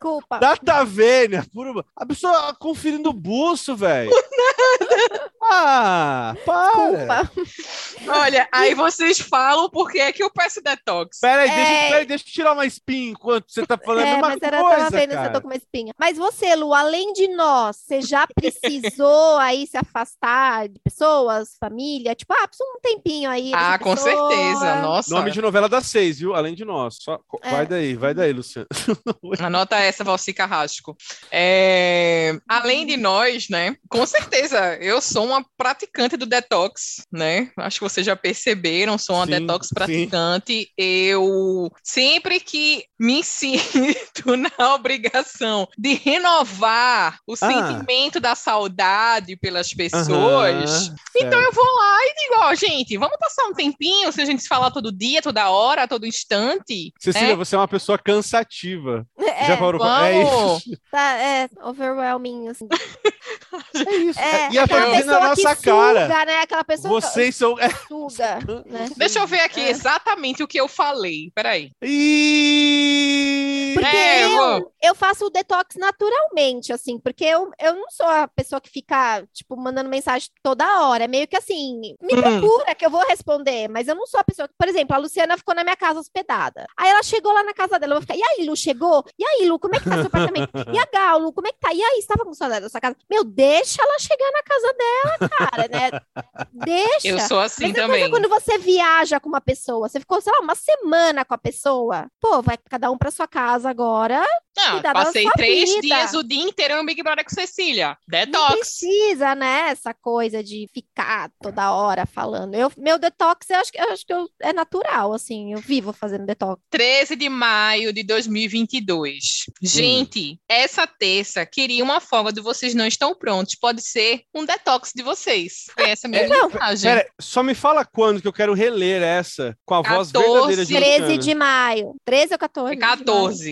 Desculpa. Data vênia, puro... a pessoa conferindo o buço, velho. Ah, para. Desculpa. Olha, aí vocês falam por que é que eu peço detox. Peraí, É. deixa, peraí, deixa eu tirar uma espinha enquanto você tá falando a É, mesma mas era, coisa, tava vendo se eu cara. tô com uma espinha. Mas você, Lu, além de nós, você já precisou aí se afastar de pessoas, família? Tipo, ah, preciso um tempinho aí. Ah, com pessoa. certeza. Nossa. Nome de novela das seis, viu? Além de nós. Só... É. Vai daí, vai daí, Luciano. Anota essa, Valci Carrasco. É, Além de nós, né? Com certeza, eu sou uma praticante do detox, né? Acho que vocês já perceberam, sou uma Sim, detox sim. praticante. Eu sempre que me sinto na obrigação de renovar o sentimento da saudade pelas pessoas, então eu vou lá e digo, ó, gente, vamos passar um tempinho, se a gente se falar todo dia, toda hora, todo instante. Cecília, É. você é uma pessoa cansativa. É, Já parou pra- É vamos. isso. tá, é overwhelming, assim. É isso. É, e a fazendo na nossa que cara. suga, né? Aquela pessoa Vocês são. É. que suga, né? Deixa eu ver aqui É. exatamente o que eu falei. Peraí. E... Porque É, eu eu, faço o detox naturalmente, assim, porque eu, eu não sou a pessoa que fica, tipo, mandando mensagem toda hora. É meio que assim, me Hum. procura que eu vou responder, mas eu não sou a pessoa. Por exemplo, a Luciana ficou na minha casa hospedada. Aí ela chegou lá na casa dela, eu vou ficar, e aí, Lu, chegou? E aí, Lu, como é que tá seu apartamento? E a Gal, Lu, como é que tá? E aí, estava com saudade da sua casa? Meu, deixa ela chegar na casa dela, cara, né? Deixa. Eu sou assim Mesma também. coisa quando você viaja com uma pessoa, você ficou, sei lá, uma semana com a pessoa. Pô, vai cada um pra sua casa agora. Não, da passei três vida. dias o dia inteiro no Big Brother com Cecília. Não Detox. precisa, né? Essa coisa de ficar toda hora falando. Eu, meu detox, eu acho que, eu acho que eu- é natural, assim. Eu vivo fazendo detox. 13 de maio de 2022. Gente, essa terça queria uma folga de vocês não estão prontos. Pode ser um detox de vocês. Foi essa a minha Não. mensagem. Pera, só me fala quando que eu quero reler essa com a voz 14, verdadeira de 13 Luciana. de maio. 13 ou 14? Foi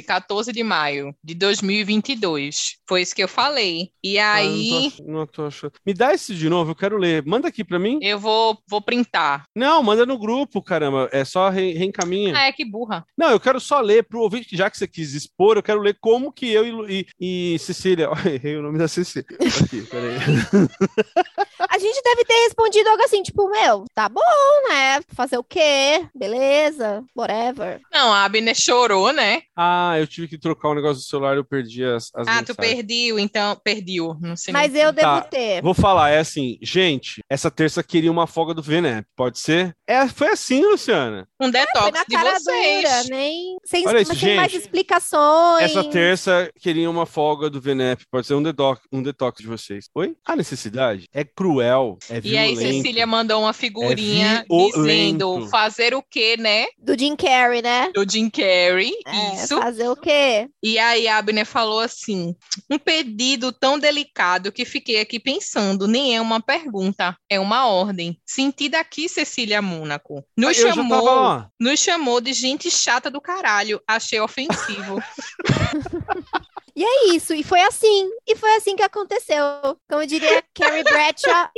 de maio. 14, 14 de maio de 2022. Foi isso que eu falei. E Ah, aí, não, tô, ach- não tô achando. Me dá esse de novo, eu quero ler. Manda aqui pra mim. eu vou, vou printar. Não, manda no grupo, caramba. É só re- reencaminha. Ah, é que burra. Não, eu quero só ler pro ouvinte, já que você quis expor, eu quero ler como que eu e, e, e Cecília. Olha, errei o nome da Cecília. Aqui, peraí. A gente deve ter respondido algo assim, tipo, meu, tá bom, né? Fazer o quê? Beleza, whatever. Não, a Abner chorou, né? Ah, eu tive que trocar o negócio do celular, eu perdi as, as Ah, tu mensagens. perdeu, então, perdiu. Não sei Mas nem- eu devo Tá. ter. Vou falar, é assim, gente, essa terça queria uma folga do VNEP, pode ser? É, foi assim, Luciana. Um Foi detox na de cara vocês. dura, nem sem, Olha isso, sem mais gente. explicações. Essa terça queria uma folga do VNEP, pode ser um detox, um detox de vocês. Oi? A necessidade é cruel, é E aí, violento. Cecília mandou uma figurinha violento. dizendo fazer o quê, né? Do Jim Carrey, né? Do Jim Carrey. É, Isso. fazer o quê? E aí, a Abner falou assim: um pedido tão delicado que fiquei aqui pensando, nem é uma pergunta, é uma ordem. Sentida aqui, Cecília Mônaco. Nos eu já tava chamou, lá. nos chamou de gente chata do caralho. Achei ofensivo. E é isso, e foi assim, e foi assim que aconteceu. Como diria Carrie Bradshaw,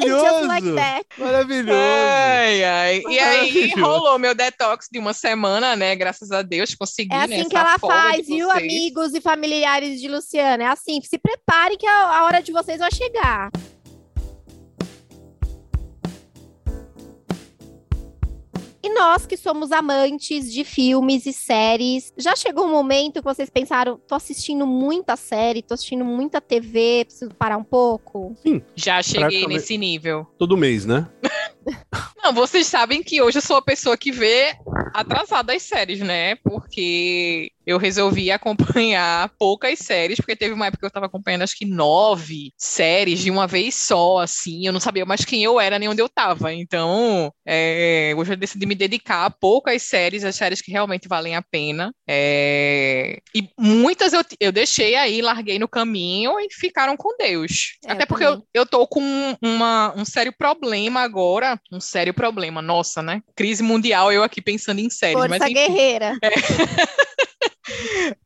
just like Maravilhoso! that. Maravilhoso! ai, ai. E aí, Maravilhoso. rolou meu detox de uma semana, né? Graças a Deus, consegui. É né, assim que essa ela faz, viu, amigos e familiares de Luciana? É assim, se preparem que a hora de vocês vai chegar. E nós que somos amantes de filmes e séries, já chegou um momento que vocês pensaram, tô assistindo muita série, tô assistindo muita TV, preciso parar um pouco? Já cheguei nesse nível. Todo mês, né? Não, vocês sabem que hoje eu sou a pessoa que vê atrasada as séries, né? Porque eu resolvi acompanhar poucas séries, porque teve uma época que eu tava acompanhando acho que nove séries de uma vez só, assim. Eu não sabia mais quem eu era nem onde eu tava. Então, é, hoje eu decidi me dedicar a poucas séries, as séries que realmente valem a pena. É, e muitas eu, eu deixei aí, larguei no caminho e ficaram com Deus. É, Até porque eu, eu tô com uma, um sério problema agora, um sério sério problema. Nossa, né? Crise mundial, eu aqui pensando em séries. Força mas, enfim. guerreira. É.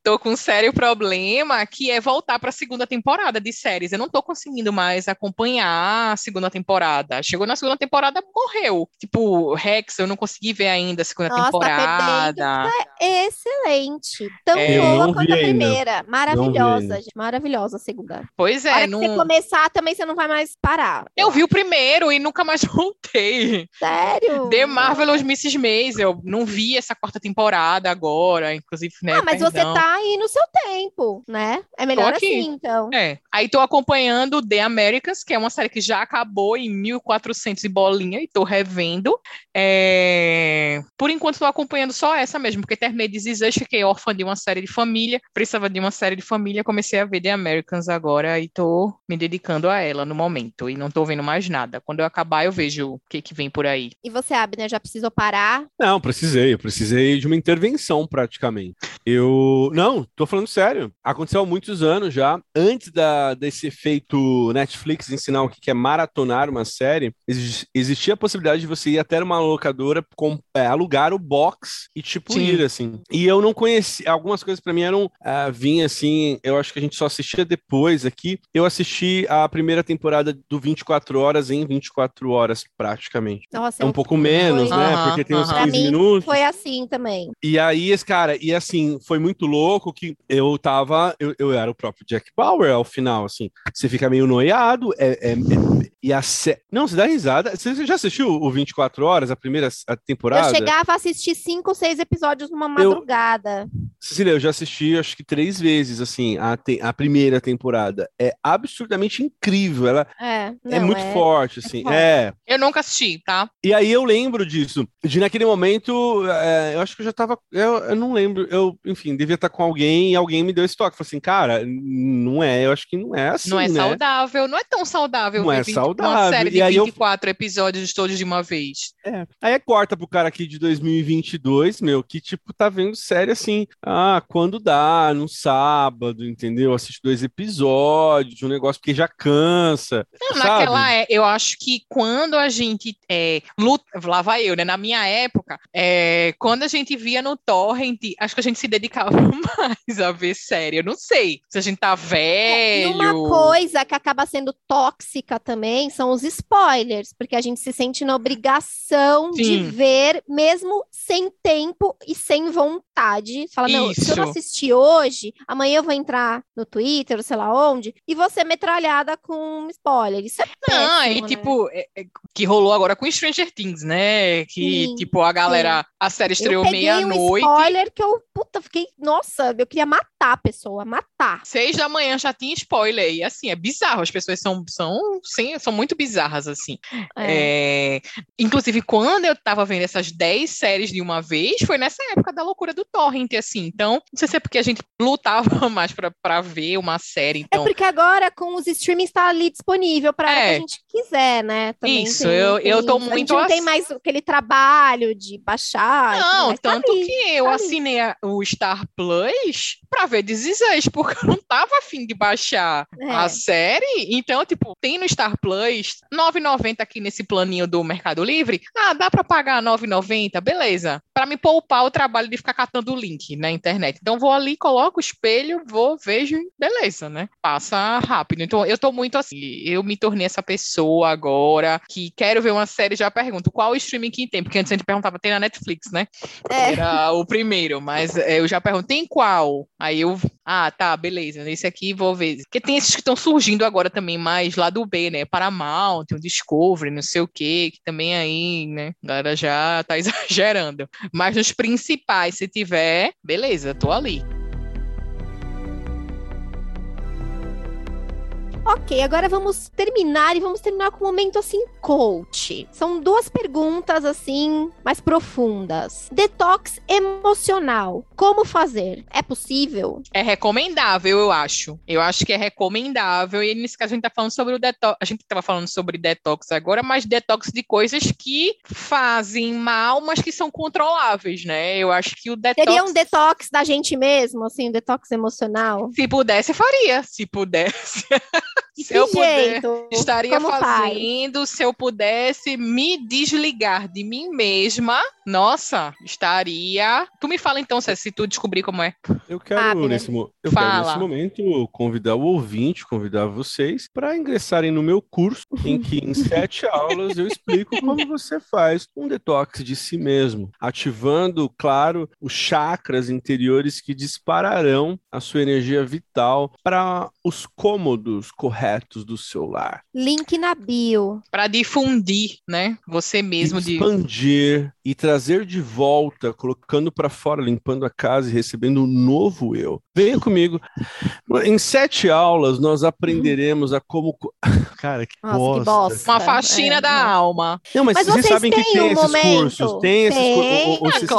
tô com um sério problema que é voltar para a segunda temporada de séries. Eu não tô conseguindo mais acompanhar a segunda temporada. Chegou na segunda temporada, morreu. Tipo, Rex, eu não consegui ver ainda a segunda Nossa, temporada. Tá é excelente. Tão É, boa quanto a ainda. primeira. Maravilhosa, ainda. gente. Maravilhosa a segunda. Pois é, não... você começar também, você não vai mais parar. eu vi o primeiro e nunca mais voltei. Sério? The Marvelous Mrs. Maisel. Não vi essa quarta temporada agora, inclusive, né? Ah, mas você perdão. Tá aí no seu tempo, né? É melhor assim, então. É. Aí tô acompanhando The Americans, que é uma série que já acabou em 1400 e bolinha, e tô revendo. É... Por enquanto tô acompanhando só essa mesmo, porque terminei de Is, fiquei órfã de uma série de família, precisava de uma série de família, comecei a ver The Americans agora e tô me dedicando a ela no momento, e não tô vendo mais nada. Quando eu acabar, eu vejo o que que vem por aí. E você, Abner, já precisou parar? Não, precisei. Eu precisei de uma intervenção, praticamente. Eu. Não, tô falando sério. Aconteceu há muitos anos já. Antes da, desse efeito Netflix ensinar o que é maratonar uma série, exi- existia a possibilidade de você ir até uma locadora, com, é, alugar o box e, tipo, Sim. ir, assim. E eu não conhecia. Algumas coisas pra mim eram. ah, vinha assim. Eu acho que a gente só assistia depois aqui. Eu assisti a primeira temporada do 24 Horas em 24 horas, praticamente. Nossa, É um eu- pouco menos, foi- né? Porque tem uns aham. 15 Pra mim, minutos. Foi assim também. E aí, cara, e assim, foi muito louco que eu tava, eu, eu era o próprio Jack Bauer ao final, assim. Você fica meio noiado, é, é- é- e a sé... Não, você dá risada. Você já assistiu o 24 Horas, a primeira a temporada? Eu chegava a assistir cinco ou seis episódios numa madrugada. Cecília, eu já assisti, acho que três vezes, assim, a, te- a primeira temporada. É absurdamente incrível, ela É, é não, muito forte, assim. forte. É, Eu nunca assisti, tá? E aí eu lembro disso. De naquele momento, é, eu acho que eu já tava. Eu, eu não lembro. Eu, enfim, devia estar com alguém e alguém me deu esse toque. Falei assim, cara, não é, eu acho que não é assim. não é né? saudável, não é tão saudável Não é 20 uma saudável. série de E aí eu- 24 episódios todos de uma vez. É. Aí é corta pro cara aqui de 2022, meu, que tipo tá vendo série assim, ah, quando dá, no sábado, entendeu? Assiste dois episódios, um negócio porque já cansa. Não, sabe? Naquela é, eu acho que quando a gente é, luta, lá vai eu, né? Na minha época, é, quando a gente via no torrent, acho que a gente se dedicava mais a ver série. Eu não sei se a gente tá E velho. uma coisa que acaba sendo tóxica também são os spoilers, porque a gente se sente na obrigação de Sim. ver, mesmo sem tempo e sem vontade. Você Fala, não, se eu não Isso. assistir hoje, amanhã eu vou entrar no Twitter, ou sei lá onde, e vou ser metralhada com spoiler. Isso é Não, péssimo, e né? tipo, é- é que rolou agora com Stranger Things, né? Que, Sim, tipo, a galera, a série estreou peguei um meia-noite. spoiler que eu, puta, fiquei, nossa, eu queria matar a pessoa, matar. Seis da manhã já tinha spoiler. E assim, é bizarro. As pessoas são, são, sim, são muito bizarras, assim. É. É, Inclusive, quando eu tava vendo essas 10 séries de uma vez, foi nessa época da loucura do Torrent, assim. Então, não sei se é porque a gente lutava mais pra, pra ver uma série. É Então, porque agora com os streamings tá ali disponível para É. que a gente quiser, né? Também Isso, tem- eu- eu tô tem- A gente muito não tem ass- mais aquele trabalho de baixar. Não, tá tanto ali. que eu tá assinei a- o Star Plus pra ver Us, porque eu não tava afim de baixar É. a série. Então, tipo, tem no Star Plus, 9,90 aqui nesse planinho do Mercado Livre. Ah, dá pra pagar 9,90? Beleza. Pra me poupar o trabalho de ficar catando o link na internet. Então, vou ali, coloco o espelho, vou, vejo e beleza, né? Passa rápido. Então, eu tô muito assim, eu me tornei essa pessoa agora que quero ver uma série, já pergunto qual o streaming que tem, porque antes a gente perguntava, tem na Netflix, né? É. Era o primeiro, mas eu já perguntei em qual. Aí eu, ah, tá, beleza, nesse aqui vou ver. Porque tem esses que estão surgindo agora também, mais lá do B, né? Paramount, o Discovery, não sei o quê, que também aí, né? A galera já tá exagerando. Mas nos principais, se tiver, beleza, tô ali. Ok, agora vamos terminar e vamos terminar com um momento assim, coach. São duas perguntas assim, mais profundas. Detox emocional. Como fazer? É possível? É recomendável, eu acho. Eu acho que é recomendável. E nesse caso a gente tá falando sobre o detox. A gente tava falando sobre detox agora, mas detox de coisas que fazem mal, mas que são controláveis, né? Eu acho que o detox. Seria um detox da gente mesmo, assim, um detox emocional? Se pudesse, faria. Se pudesse. De Se eu que puder, jeito? Estaria Como faz? fazendo se eu pudesse me desligar de mim mesma. Nossa, estaria. Tu me fala então, Cé, se tu descobrir como é. Eu quero, Abner, nesse, eu quero fala. nesse momento convidar o ouvinte, convidar vocês para ingressarem no meu curso, em que em sete aulas eu explico como você faz um detox de si mesmo, ativando, claro, os chakras interiores que dispararão a sua energia vital para os cômodos corretos do seu lar. Link na bio. Pra difundir, né? Você mesmo de. expandir e trazer de volta, colocando para fora, limpando a casa e recebendo um novo eu. Venha comigo. Em sete aulas nós aprenderemos a como. co- Cara, que Nossa, bosta. que bosta. Uma faxina É, da não. alma. Não, mas, Mas vocês vocês sabem que tem um esses momento? cursos. Tem esses Tem. cursos. Ô, ô,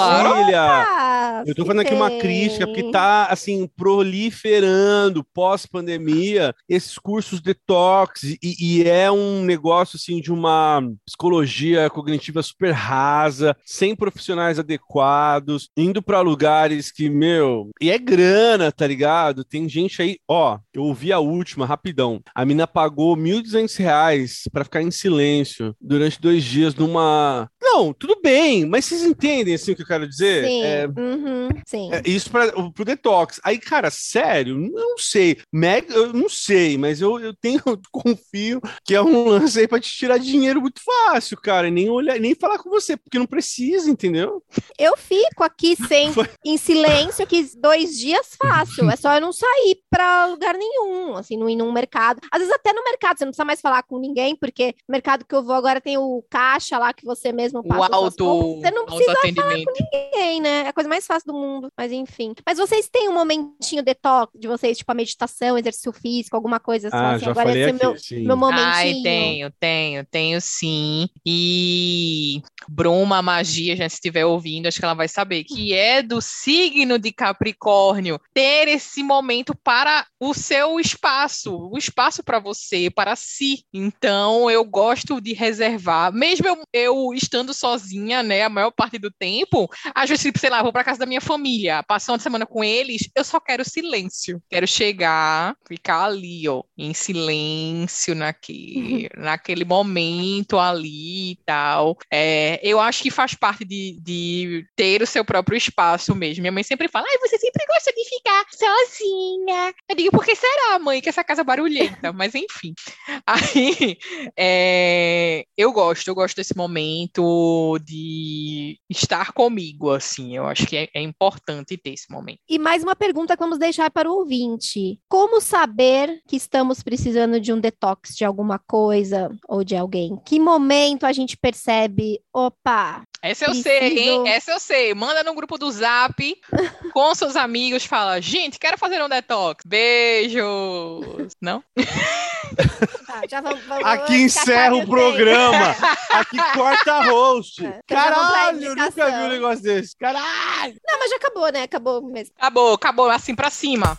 Ah, Ah, eu tô se fazendo aqui uma crítica, porque tá, assim, proliferando pós-pandemia esses cursos detox, e, e é um negócio, assim, de uma psicologia cognitiva super rasa, sem profissionais adequados, indo pra lugares que, meu, e é grana, tá ligado? Tem gente aí, ó, eu ouvi a última, rapidão, a mina pagou 1.200 reais pra ficar em silêncio durante dois dias numa... Não, tudo bem, mas vocês entendem, assim, o que eu quero dizer? Sim, É, uhum, sim. é, isso para pro detox. Aí, cara, sério, não sei. Meg, eu não sei, mas eu, eu tenho, eu confio que é um lance aí pra te tirar dinheiro muito fácil, cara. E nem olhar, nem falar com você, porque não precisa, entendeu? Eu fico aqui sem, em silêncio, que dois dias fácil. É só eu não sair pra lugar nenhum, assim, não ir num mercado. Às vezes até no mercado, você não precisa mais falar com ninguém, porque o mercado que eu vou agora tem o caixa lá que você mesmo O passa. suas auto, compras. Você não precisa autoatendimento. ninguém, né? É a coisa mais fácil do mundo, mas enfim. Mas vocês têm um momentinho detox de vocês, tipo a meditação, exercício físico, alguma coisa assim? Ah, assim, já agora falei esse aqui, é meu, sim. meu momentinho. Ai, tenho, tenho, tenho sim. E Bruma Magia, já se estiver ouvindo, acho que ela vai saber que é do signo de Capricórnio ter esse momento para o seu espaço, o espaço para você, para si. Então, eu gosto de reservar, mesmo eu, eu estando sozinha, né, a maior parte do tempo, às vezes, tipo, sei lá, vou para casa da minha família, passar uma semana com eles, eu só quero silêncio. Quero chegar, ficar ali, ó, em silêncio naquele, naquele momento ali e tal. É, eu acho que faz parte de, de ter o seu próprio espaço mesmo. Minha mãe sempre fala, ai, você sempre gosta de ficar sozinha. Eu digo, por que será, mãe, que essa casa é barulhenta? Mas enfim. Aí, é, eu gosto, eu gosto desse momento de estar comigo, assim. Eu acho que é, é importante ter esse momento. E mais uma pergunta que vamos deixar para o ouvinte. Como saber que estamos precisando de um detox de alguma coisa ou de alguém? Que momento a gente percebe, opa, Essa eu Preciso- sei, hein? Essa eu sei. Manda no grupo do Zap com seus amigos, fala, gente, quero fazer um detox. Beijos. Não? tá, já vamos, vamos Aqui vamos encerra o programa. Aqui corta a host. É, Caralho, eu nunca vi um negócio desse. Caralho. Não, mas já acabou, né? Acabou mesmo. Acabou, acabou, assim pra cima.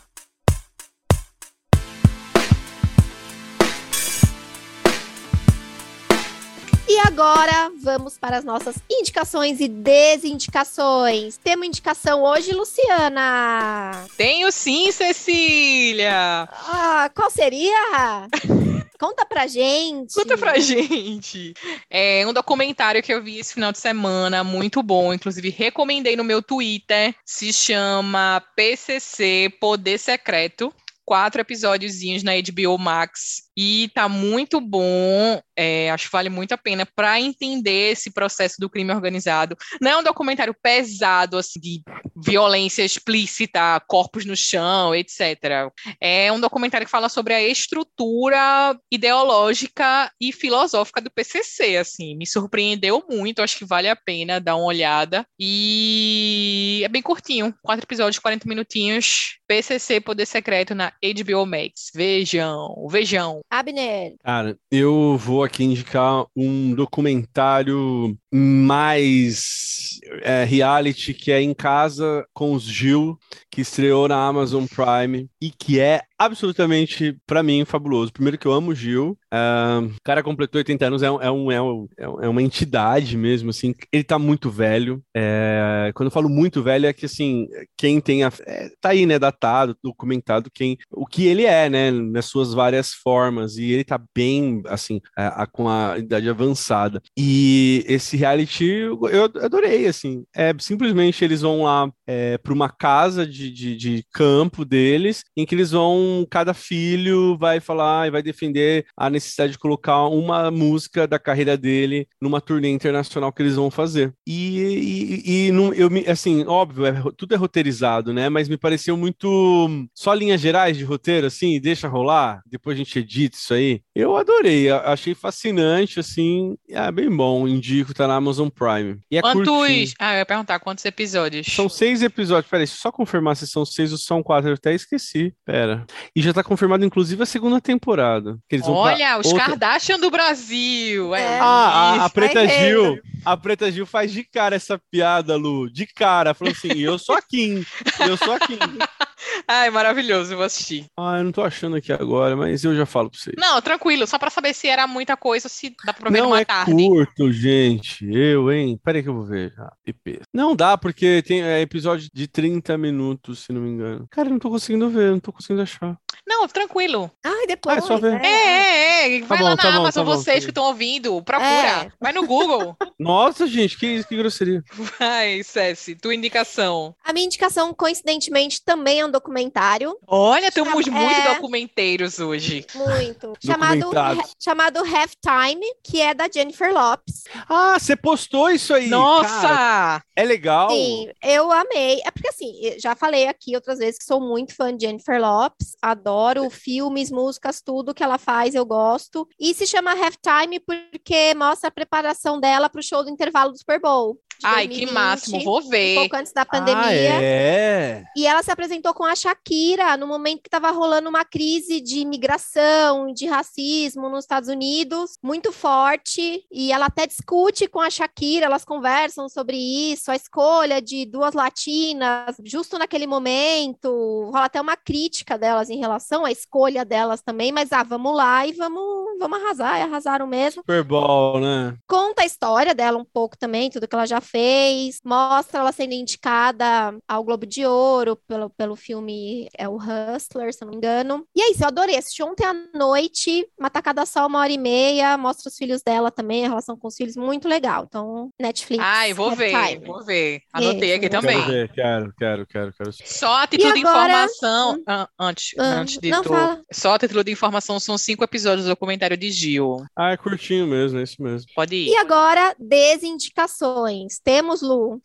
E agora vamos para as nossas indicações e desindicações. Temos indicação hoje, Luciana. Tenho sim, Cecília. Ah, qual seria? Conta pra gente. Conta pra gente. É um documentário que eu vi esse final de semana, muito bom. Inclusive, recomendei no meu Twitter. Se chama PCC Poder Secreto. Quatro episódiozinhos na HBO Max. E tá muito bom. É, acho que vale muito a pena para entender esse processo do crime organizado. Não é um documentário pesado, assim, de violência explícita, corpos no chão, etc. É um documentário que fala sobre a estrutura ideológica e filosófica do PCC, assim, me surpreendeu muito, acho que vale a pena dar uma olhada. E é bem curtinho, quatro episódios, 40 minutinhos. PCC Poder Secreto na HBO Max. Vejam, vejam. Abner. Cara, eu vou aqui indicar um documentário mais é, reality que é Em Casa com os Gil, que estreou na Amazon Prime e que é absolutamente, para mim, fabuloso. Primeiro que eu amo o Gil. Uh, o cara completou 80 anos, é, é, um, é, um, é uma entidade mesmo, assim. Ele tá muito velho. É, quando eu falo muito velho, é que, assim, quem tem a... É, tá aí, né, datado, documentado quem, o que ele é, né, nas suas várias formas. E ele tá bem, assim, a, com a idade avançada. E esse reality eu adorei, assim. É simplesmente eles vão lá é, para uma casa de, de, de campo deles, em que eles vão, cada filho vai falar e vai defender a necessidade de colocar uma música da carreira dele numa turnê internacional que eles vão fazer. E, e, e não, eu assim, óbvio, é, tudo é roteirizado, né? Mas me pareceu muito só linhas gerais de roteiro, assim, deixa rolar, depois a gente edita isso aí. Eu adorei, achei fascinante, assim, é bem bom, indico, tá na Amazon Prime. E é quantos, curtinho. ah, eu ia perguntar, quantos episódios? São seis episódios, peraí, só confirmar se são seis ou são quatro, eu até esqueci, pera. E já tá confirmado, inclusive, a segunda temporada. Olha, os outra... Kardashian do Brasil. É. é. Ah, a, a Preta é Gil. A Preta Gil faz de cara essa piada, Lu. De cara. Falou assim: eu sou a Kim. Eu sou a Kim. Ai, maravilhoso, vou assistir. Ah, eu não tô achando aqui agora, mas eu já falo pra vocês. Não, tranquilo, só pra saber se era muita coisa, se dá pra ver não numa é tarde. curto, gente. Eu, hein? Peraí que eu vou ver. Ah, IP. Não dá, porque tem é, episódio de 30 minutos, se não me engano. Cara, eu não tô conseguindo ver, não tô conseguindo achar. Não, tranquilo. Ai, depois. Ah, é só ver. É, é, é. Vai tá lá bom, na tá Amazon, bom, tá vocês bom, que estão ouvindo. Procura. É. Vai no Google. Nossa, gente, que, que grosseria. Vai, Ceci, tua indicação. A minha indicação, coincidentemente, também é um documentário. Olha, temos é... muitos documenteiros hoje. Muito. chamado, chamado Halftime, que é da Jennifer Lopes. Ah, você postou isso aí. Nossa! Cara, é legal. Sim, eu amei. É porque, assim, já falei aqui outras vezes que sou muito fã de Jennifer Lopes. Adoro filmes, músicas, tudo que ela faz, eu gosto. E se chama Halftime porque mostra a preparação dela para o show do intervalo do Super Bowl. Ai, 2020, que máximo, vou ver. Um pouco antes da pandemia. Ah, é? E ela se apresentou com a Shakira no momento que estava rolando uma crise de imigração, de racismo nos Estados Unidos, muito forte. E ela até discute com a Shakira, elas conversam sobre isso, a escolha de duas latinas, justo naquele momento. Rola até uma crítica delas em relação à escolha delas também, mas ah, vamos lá e vamos, vamos arrasar, e arrasaram mesmo. Super Bowl, né? Conta a história dela um pouco também, tudo que ela já fez, mostra ela sendo indicada ao Globo de Ouro pelo, pelo filme é o Hustler, se não me engano. E é isso, eu adorei. Assisti ontem à noite, uma tacada só, uma hora e meia, mostra os filhos dela também, a relação com os filhos, muito legal. Então, Netflix. Ai, vou ver, time. vou ver. Anotei é, aqui também. Quero ver, quero, quero, quero, quero. Só a título de informação, ah, antes, ah, antes de tu... Só a título de informação, são cinco episódios do documentário de Gil. Ah, é curtinho mesmo, é isso mesmo. Pode ir. E agora, desindicações. Temos, Lu?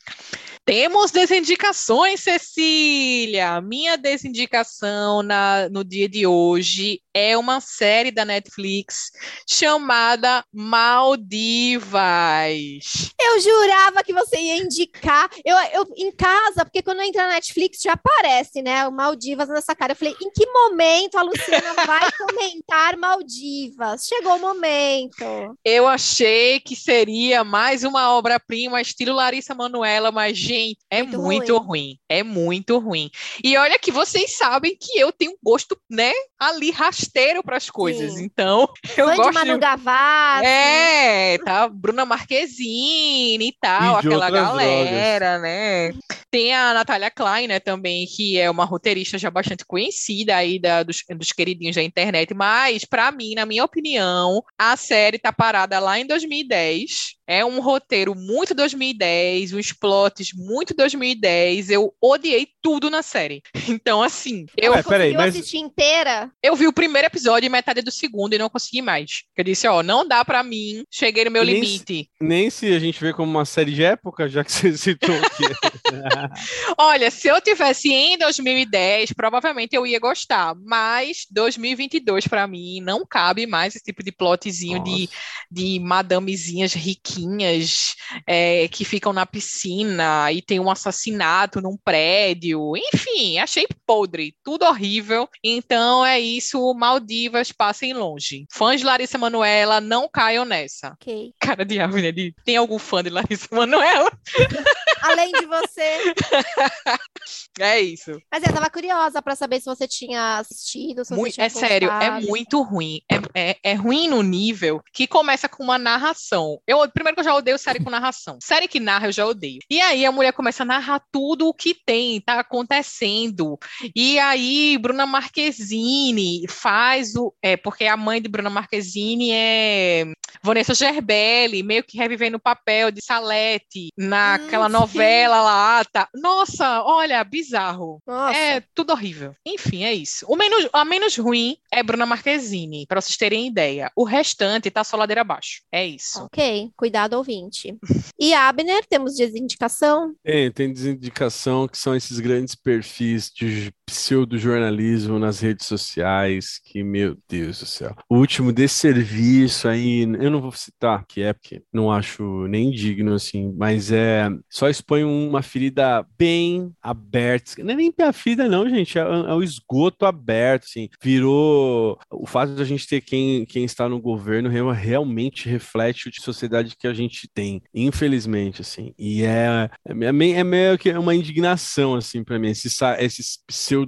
Temos desindicações, Cecília. Minha desindicação na, no dia de hoje é uma série da Netflix chamada Maldivas. Eu jurava que você ia indicar. Eu, eu em casa, porque quando entra na Netflix já aparece, né? O Maldivas nessa cara. Eu falei, em que momento a Luciana vai comentar Maldivas? Chegou o momento. Eu achei que seria mais uma obra-prima, estilo Larissa Manuela, mas, gente, é muito, muito ruim. ruim. É muito ruim. E olha que vocês sabem que eu tenho gosto, né, ali rasteiro para as coisas. Sim. Então, eu Fã gosto de Manu Gavassi. É, tá, Bruna Marquezine e tal, e aquela galera, drogas. né? Tem a Natália Klein, né, também, que é uma roteirista já bastante conhecida aí da, dos, dos queridinhos da internet, mas, para mim, na minha opinião, a série tá parada lá em 2010. É um roteiro muito 2010, os plots muito 2010. Eu odiei tudo na série. Então, assim, eu. Ué, peraí, mas... assistir inteira? Eu vi o primeiro episódio e metade do segundo e não consegui mais. Eu disse, ó, não dá para mim, cheguei no meu nem limite. Se, nem se a gente vê como uma série de época, já que você citou aqui. Olha, se eu tivesse em 2010, provavelmente eu ia gostar, mas 2022 para mim não cabe mais esse tipo de plotzinho de, de madamezinhas riquinhas riquinhas é, que ficam na piscina e tem um assassinato num prédio. Enfim, achei podre, tudo horrível. Então é isso, Maldivas, passem longe. Fãs de Larissa Manoela, não caiam nessa. Ok. Cara de né? Tem algum fã de Larissa Manoela? Além de você. É isso. Mas eu tava curiosa pra saber se você tinha assistido, se você Muito- tinha é sério, é muito ruim. É, é, é ruim no nível que começa com uma narração. Eu, primeiro que eu já odeio série com narração. Série que narra, eu já odeio. E aí a mulher começa a narrar tudo o que tem, tá acontecendo. E aí, Bruna Marquezine faz o. É, porque a mãe de Bruna Marquezine é Vanessa Gerbelli, meio que revivendo o papel de Salete naquela Hum, novela lá. Tá. Nossa, olha, bizarro. Nossa. É tudo horrível. Enfim, é isso. O menos, a menos ruim é Bruna Marquezine, para vocês terem ideia. O restante tá só ladeira abaixo. É isso. Ok, cuidado ouvinte. E Abner, temos desindicação? Tem, tem desindicação que são esses grandes perfis de pseudo-jornalismo nas redes sociais, que, meu Deus do céu. O último desserviço aí, eu não vou citar que é, porque não acho nem digno, assim, mas é, só expõe uma ferida bem aberta, não é nem a ferida não, gente, é, é o esgoto aberto, assim, virou, o fato de a gente ter quem, quem está no governo real- realmente reflete o tipo de sociedade que a gente tem, infelizmente, assim, e é, é, é meio que uma indignação, assim, para mim, esses,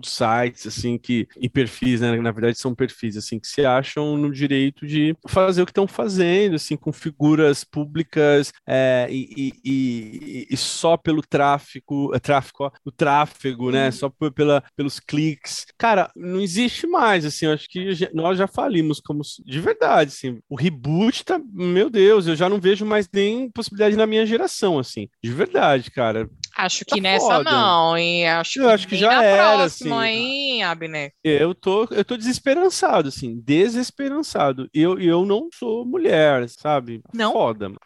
sa- esses pseudo-sites, assim, que, e perfis, né, na verdade são perfis, assim, que se acham no direito de fazer o que estão fazendo, assim, com figuras públicas é, e, e- e- só pelo tráfico, é, tráfico, o tráfego, né, só por- pela, pelos cliques. Cara, não existe mais, assim, eu acho que nós já falimos como, de verdade, assim, o reboot tá, meu Deus, eu já não vejo mais nem possibilidade na minha geração, assim, de verdade, cara. Acho que Tá nessa foda. não, e acho Eu que, acho que já era, próxima, assim. hein, Abner? Eu tô, eu tô desesperançado, assim, desesperançado. E eu, eu não sou mulher, sabe? Não? Foda, mano.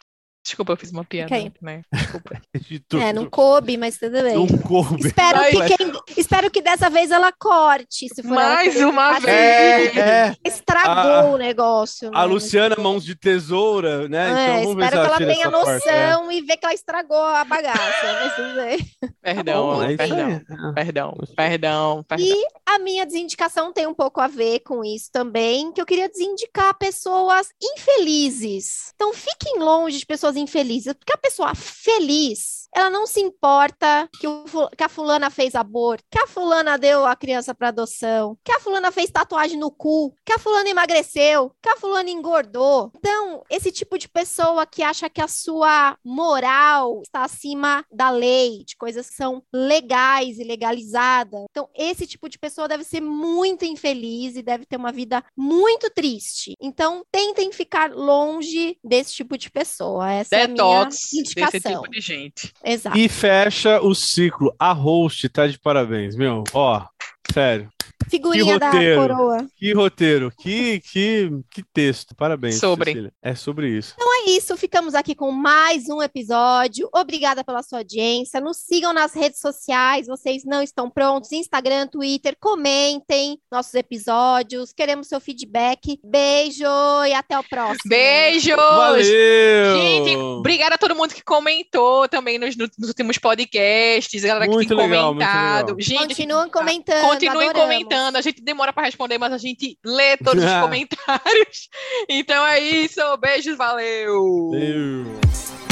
Desculpa, eu fiz uma piada, Ok. né? Desculpa. É, não coube, mas tudo bem. não coube. Espero Mas- que, quem- espero que dessa vez ela corte. Se for Mais uma vez. É, é. Estragou A- o negócio. A né? Luciana, mãos de tesoura, né? É, então espero que ela tenha parte, né? noção e ver que ela estragou a bagaça. mas tudo bem. Perdão, Bom, é perdão, aí. perdão, perdão, perdão. E a minha desindicação tem um pouco a ver com isso também, que eu queria desindicar pessoas infelizes. Então fiquem longe de pessoas infelizes, porque a pessoa feliz, ela não se importa que, o que a fulana fez aborto, que a fulana deu a criança para adoção, que a fulana fez tatuagem no cu, que a fulana emagreceu, que a fulana engordou. Então, esse tipo de pessoa que acha que a sua moral está acima da lei, de coisas que são legais e legalizadas. Então, esse tipo de pessoa deve ser muito infeliz e deve ter uma vida muito triste. Então, tentem ficar longe desse tipo de pessoa. Essa Detox é a minha desse indicação. tipo de gente. Exato. E fecha o ciclo. A host tá de parabéns, meu. Ó, sério. Figurinha da roteiro. coroa. Que roteiro, que, que, que texto. Parabéns, Sobre. Cecília. É sobre isso. É isso, ficamos aqui com mais um episódio. Obrigada pela sua audiência. Nos sigam nas redes sociais. Vocês não estão prontos? Instagram, Twitter. Comentem nossos episódios. Queremos seu feedback. Beijo e até o próximo. Beijos! Valeu! Gente, obrigada a todo mundo que comentou também nos, nos últimos podcasts, a galera que Muito tem legal, muito comentado. legal. Gente, Continuem comentando. Continuem adoramos. comentando. A gente demora para responder, mas a gente lê todos os comentários. Então é isso. Beijos, valeu! Valeu.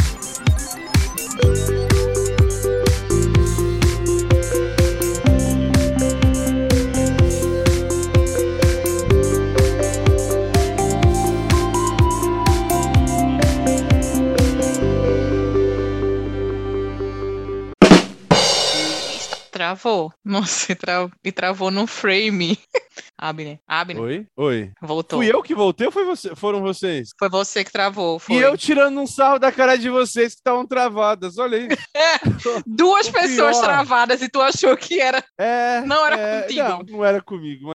Travou. Nossa, e, tra... e travou no frame. Abner, Abner, Oi? Oi. voltou. Fui eu que voltei ou foi você? foram vocês? Foi você que travou. Foi. E eu tirando um sarro da cara de vocês que estavam travadas. Olha aí. Duas O pessoas pior. travadas e tu achou que era. É, Não era é, contigo. Não, não era comigo.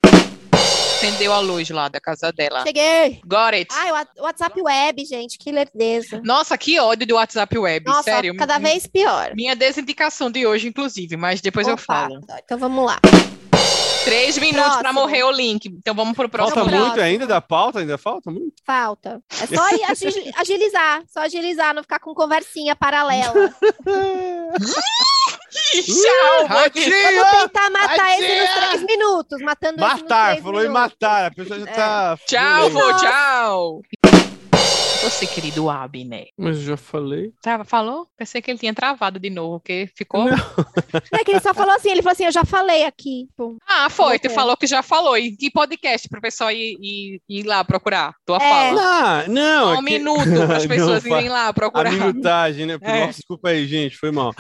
Acendeu a luz lá da casa dela. Cheguei. Got it. Ai, o WhatsApp Web, gente, que lerdeza. Nossa, que ódio do WhatsApp Web. Nossa, Sério. cada vez pior. Minha desindicação de hoje, inclusive, mas depois eu Opa, falo. Então vamos lá. Três minutos pra morrer o link. Então vamos pro próximo. Falta próximo. muito ainda da pauta? Ainda falta muito? Falta. É só agilizar, só agilizar, não ficar com conversinha paralela. Tchau, Ratinho! Vamos tentar matar esse nos Ratinho! três minutos, matando nos Matar, três falou em minutos. matar. A pessoa já É. tá. Tchau, vô, tchau. Você, querido Abner. Mas eu já falei. Tá, falou? Pensei que ele tinha travado de novo, porque ficou. Não. É que ele só falou assim, ele falou assim, eu já falei aqui. Pum. Ah, foi. Tu falou que já falou. E que podcast pro pessoal ir, ir, ir lá procurar? Tua É. fala. Não, não. Só é um que- minuto para as Não, pessoas fa- irem lá A procurar. minutagem, né? É. Nossa, desculpa aí, gente, foi mal.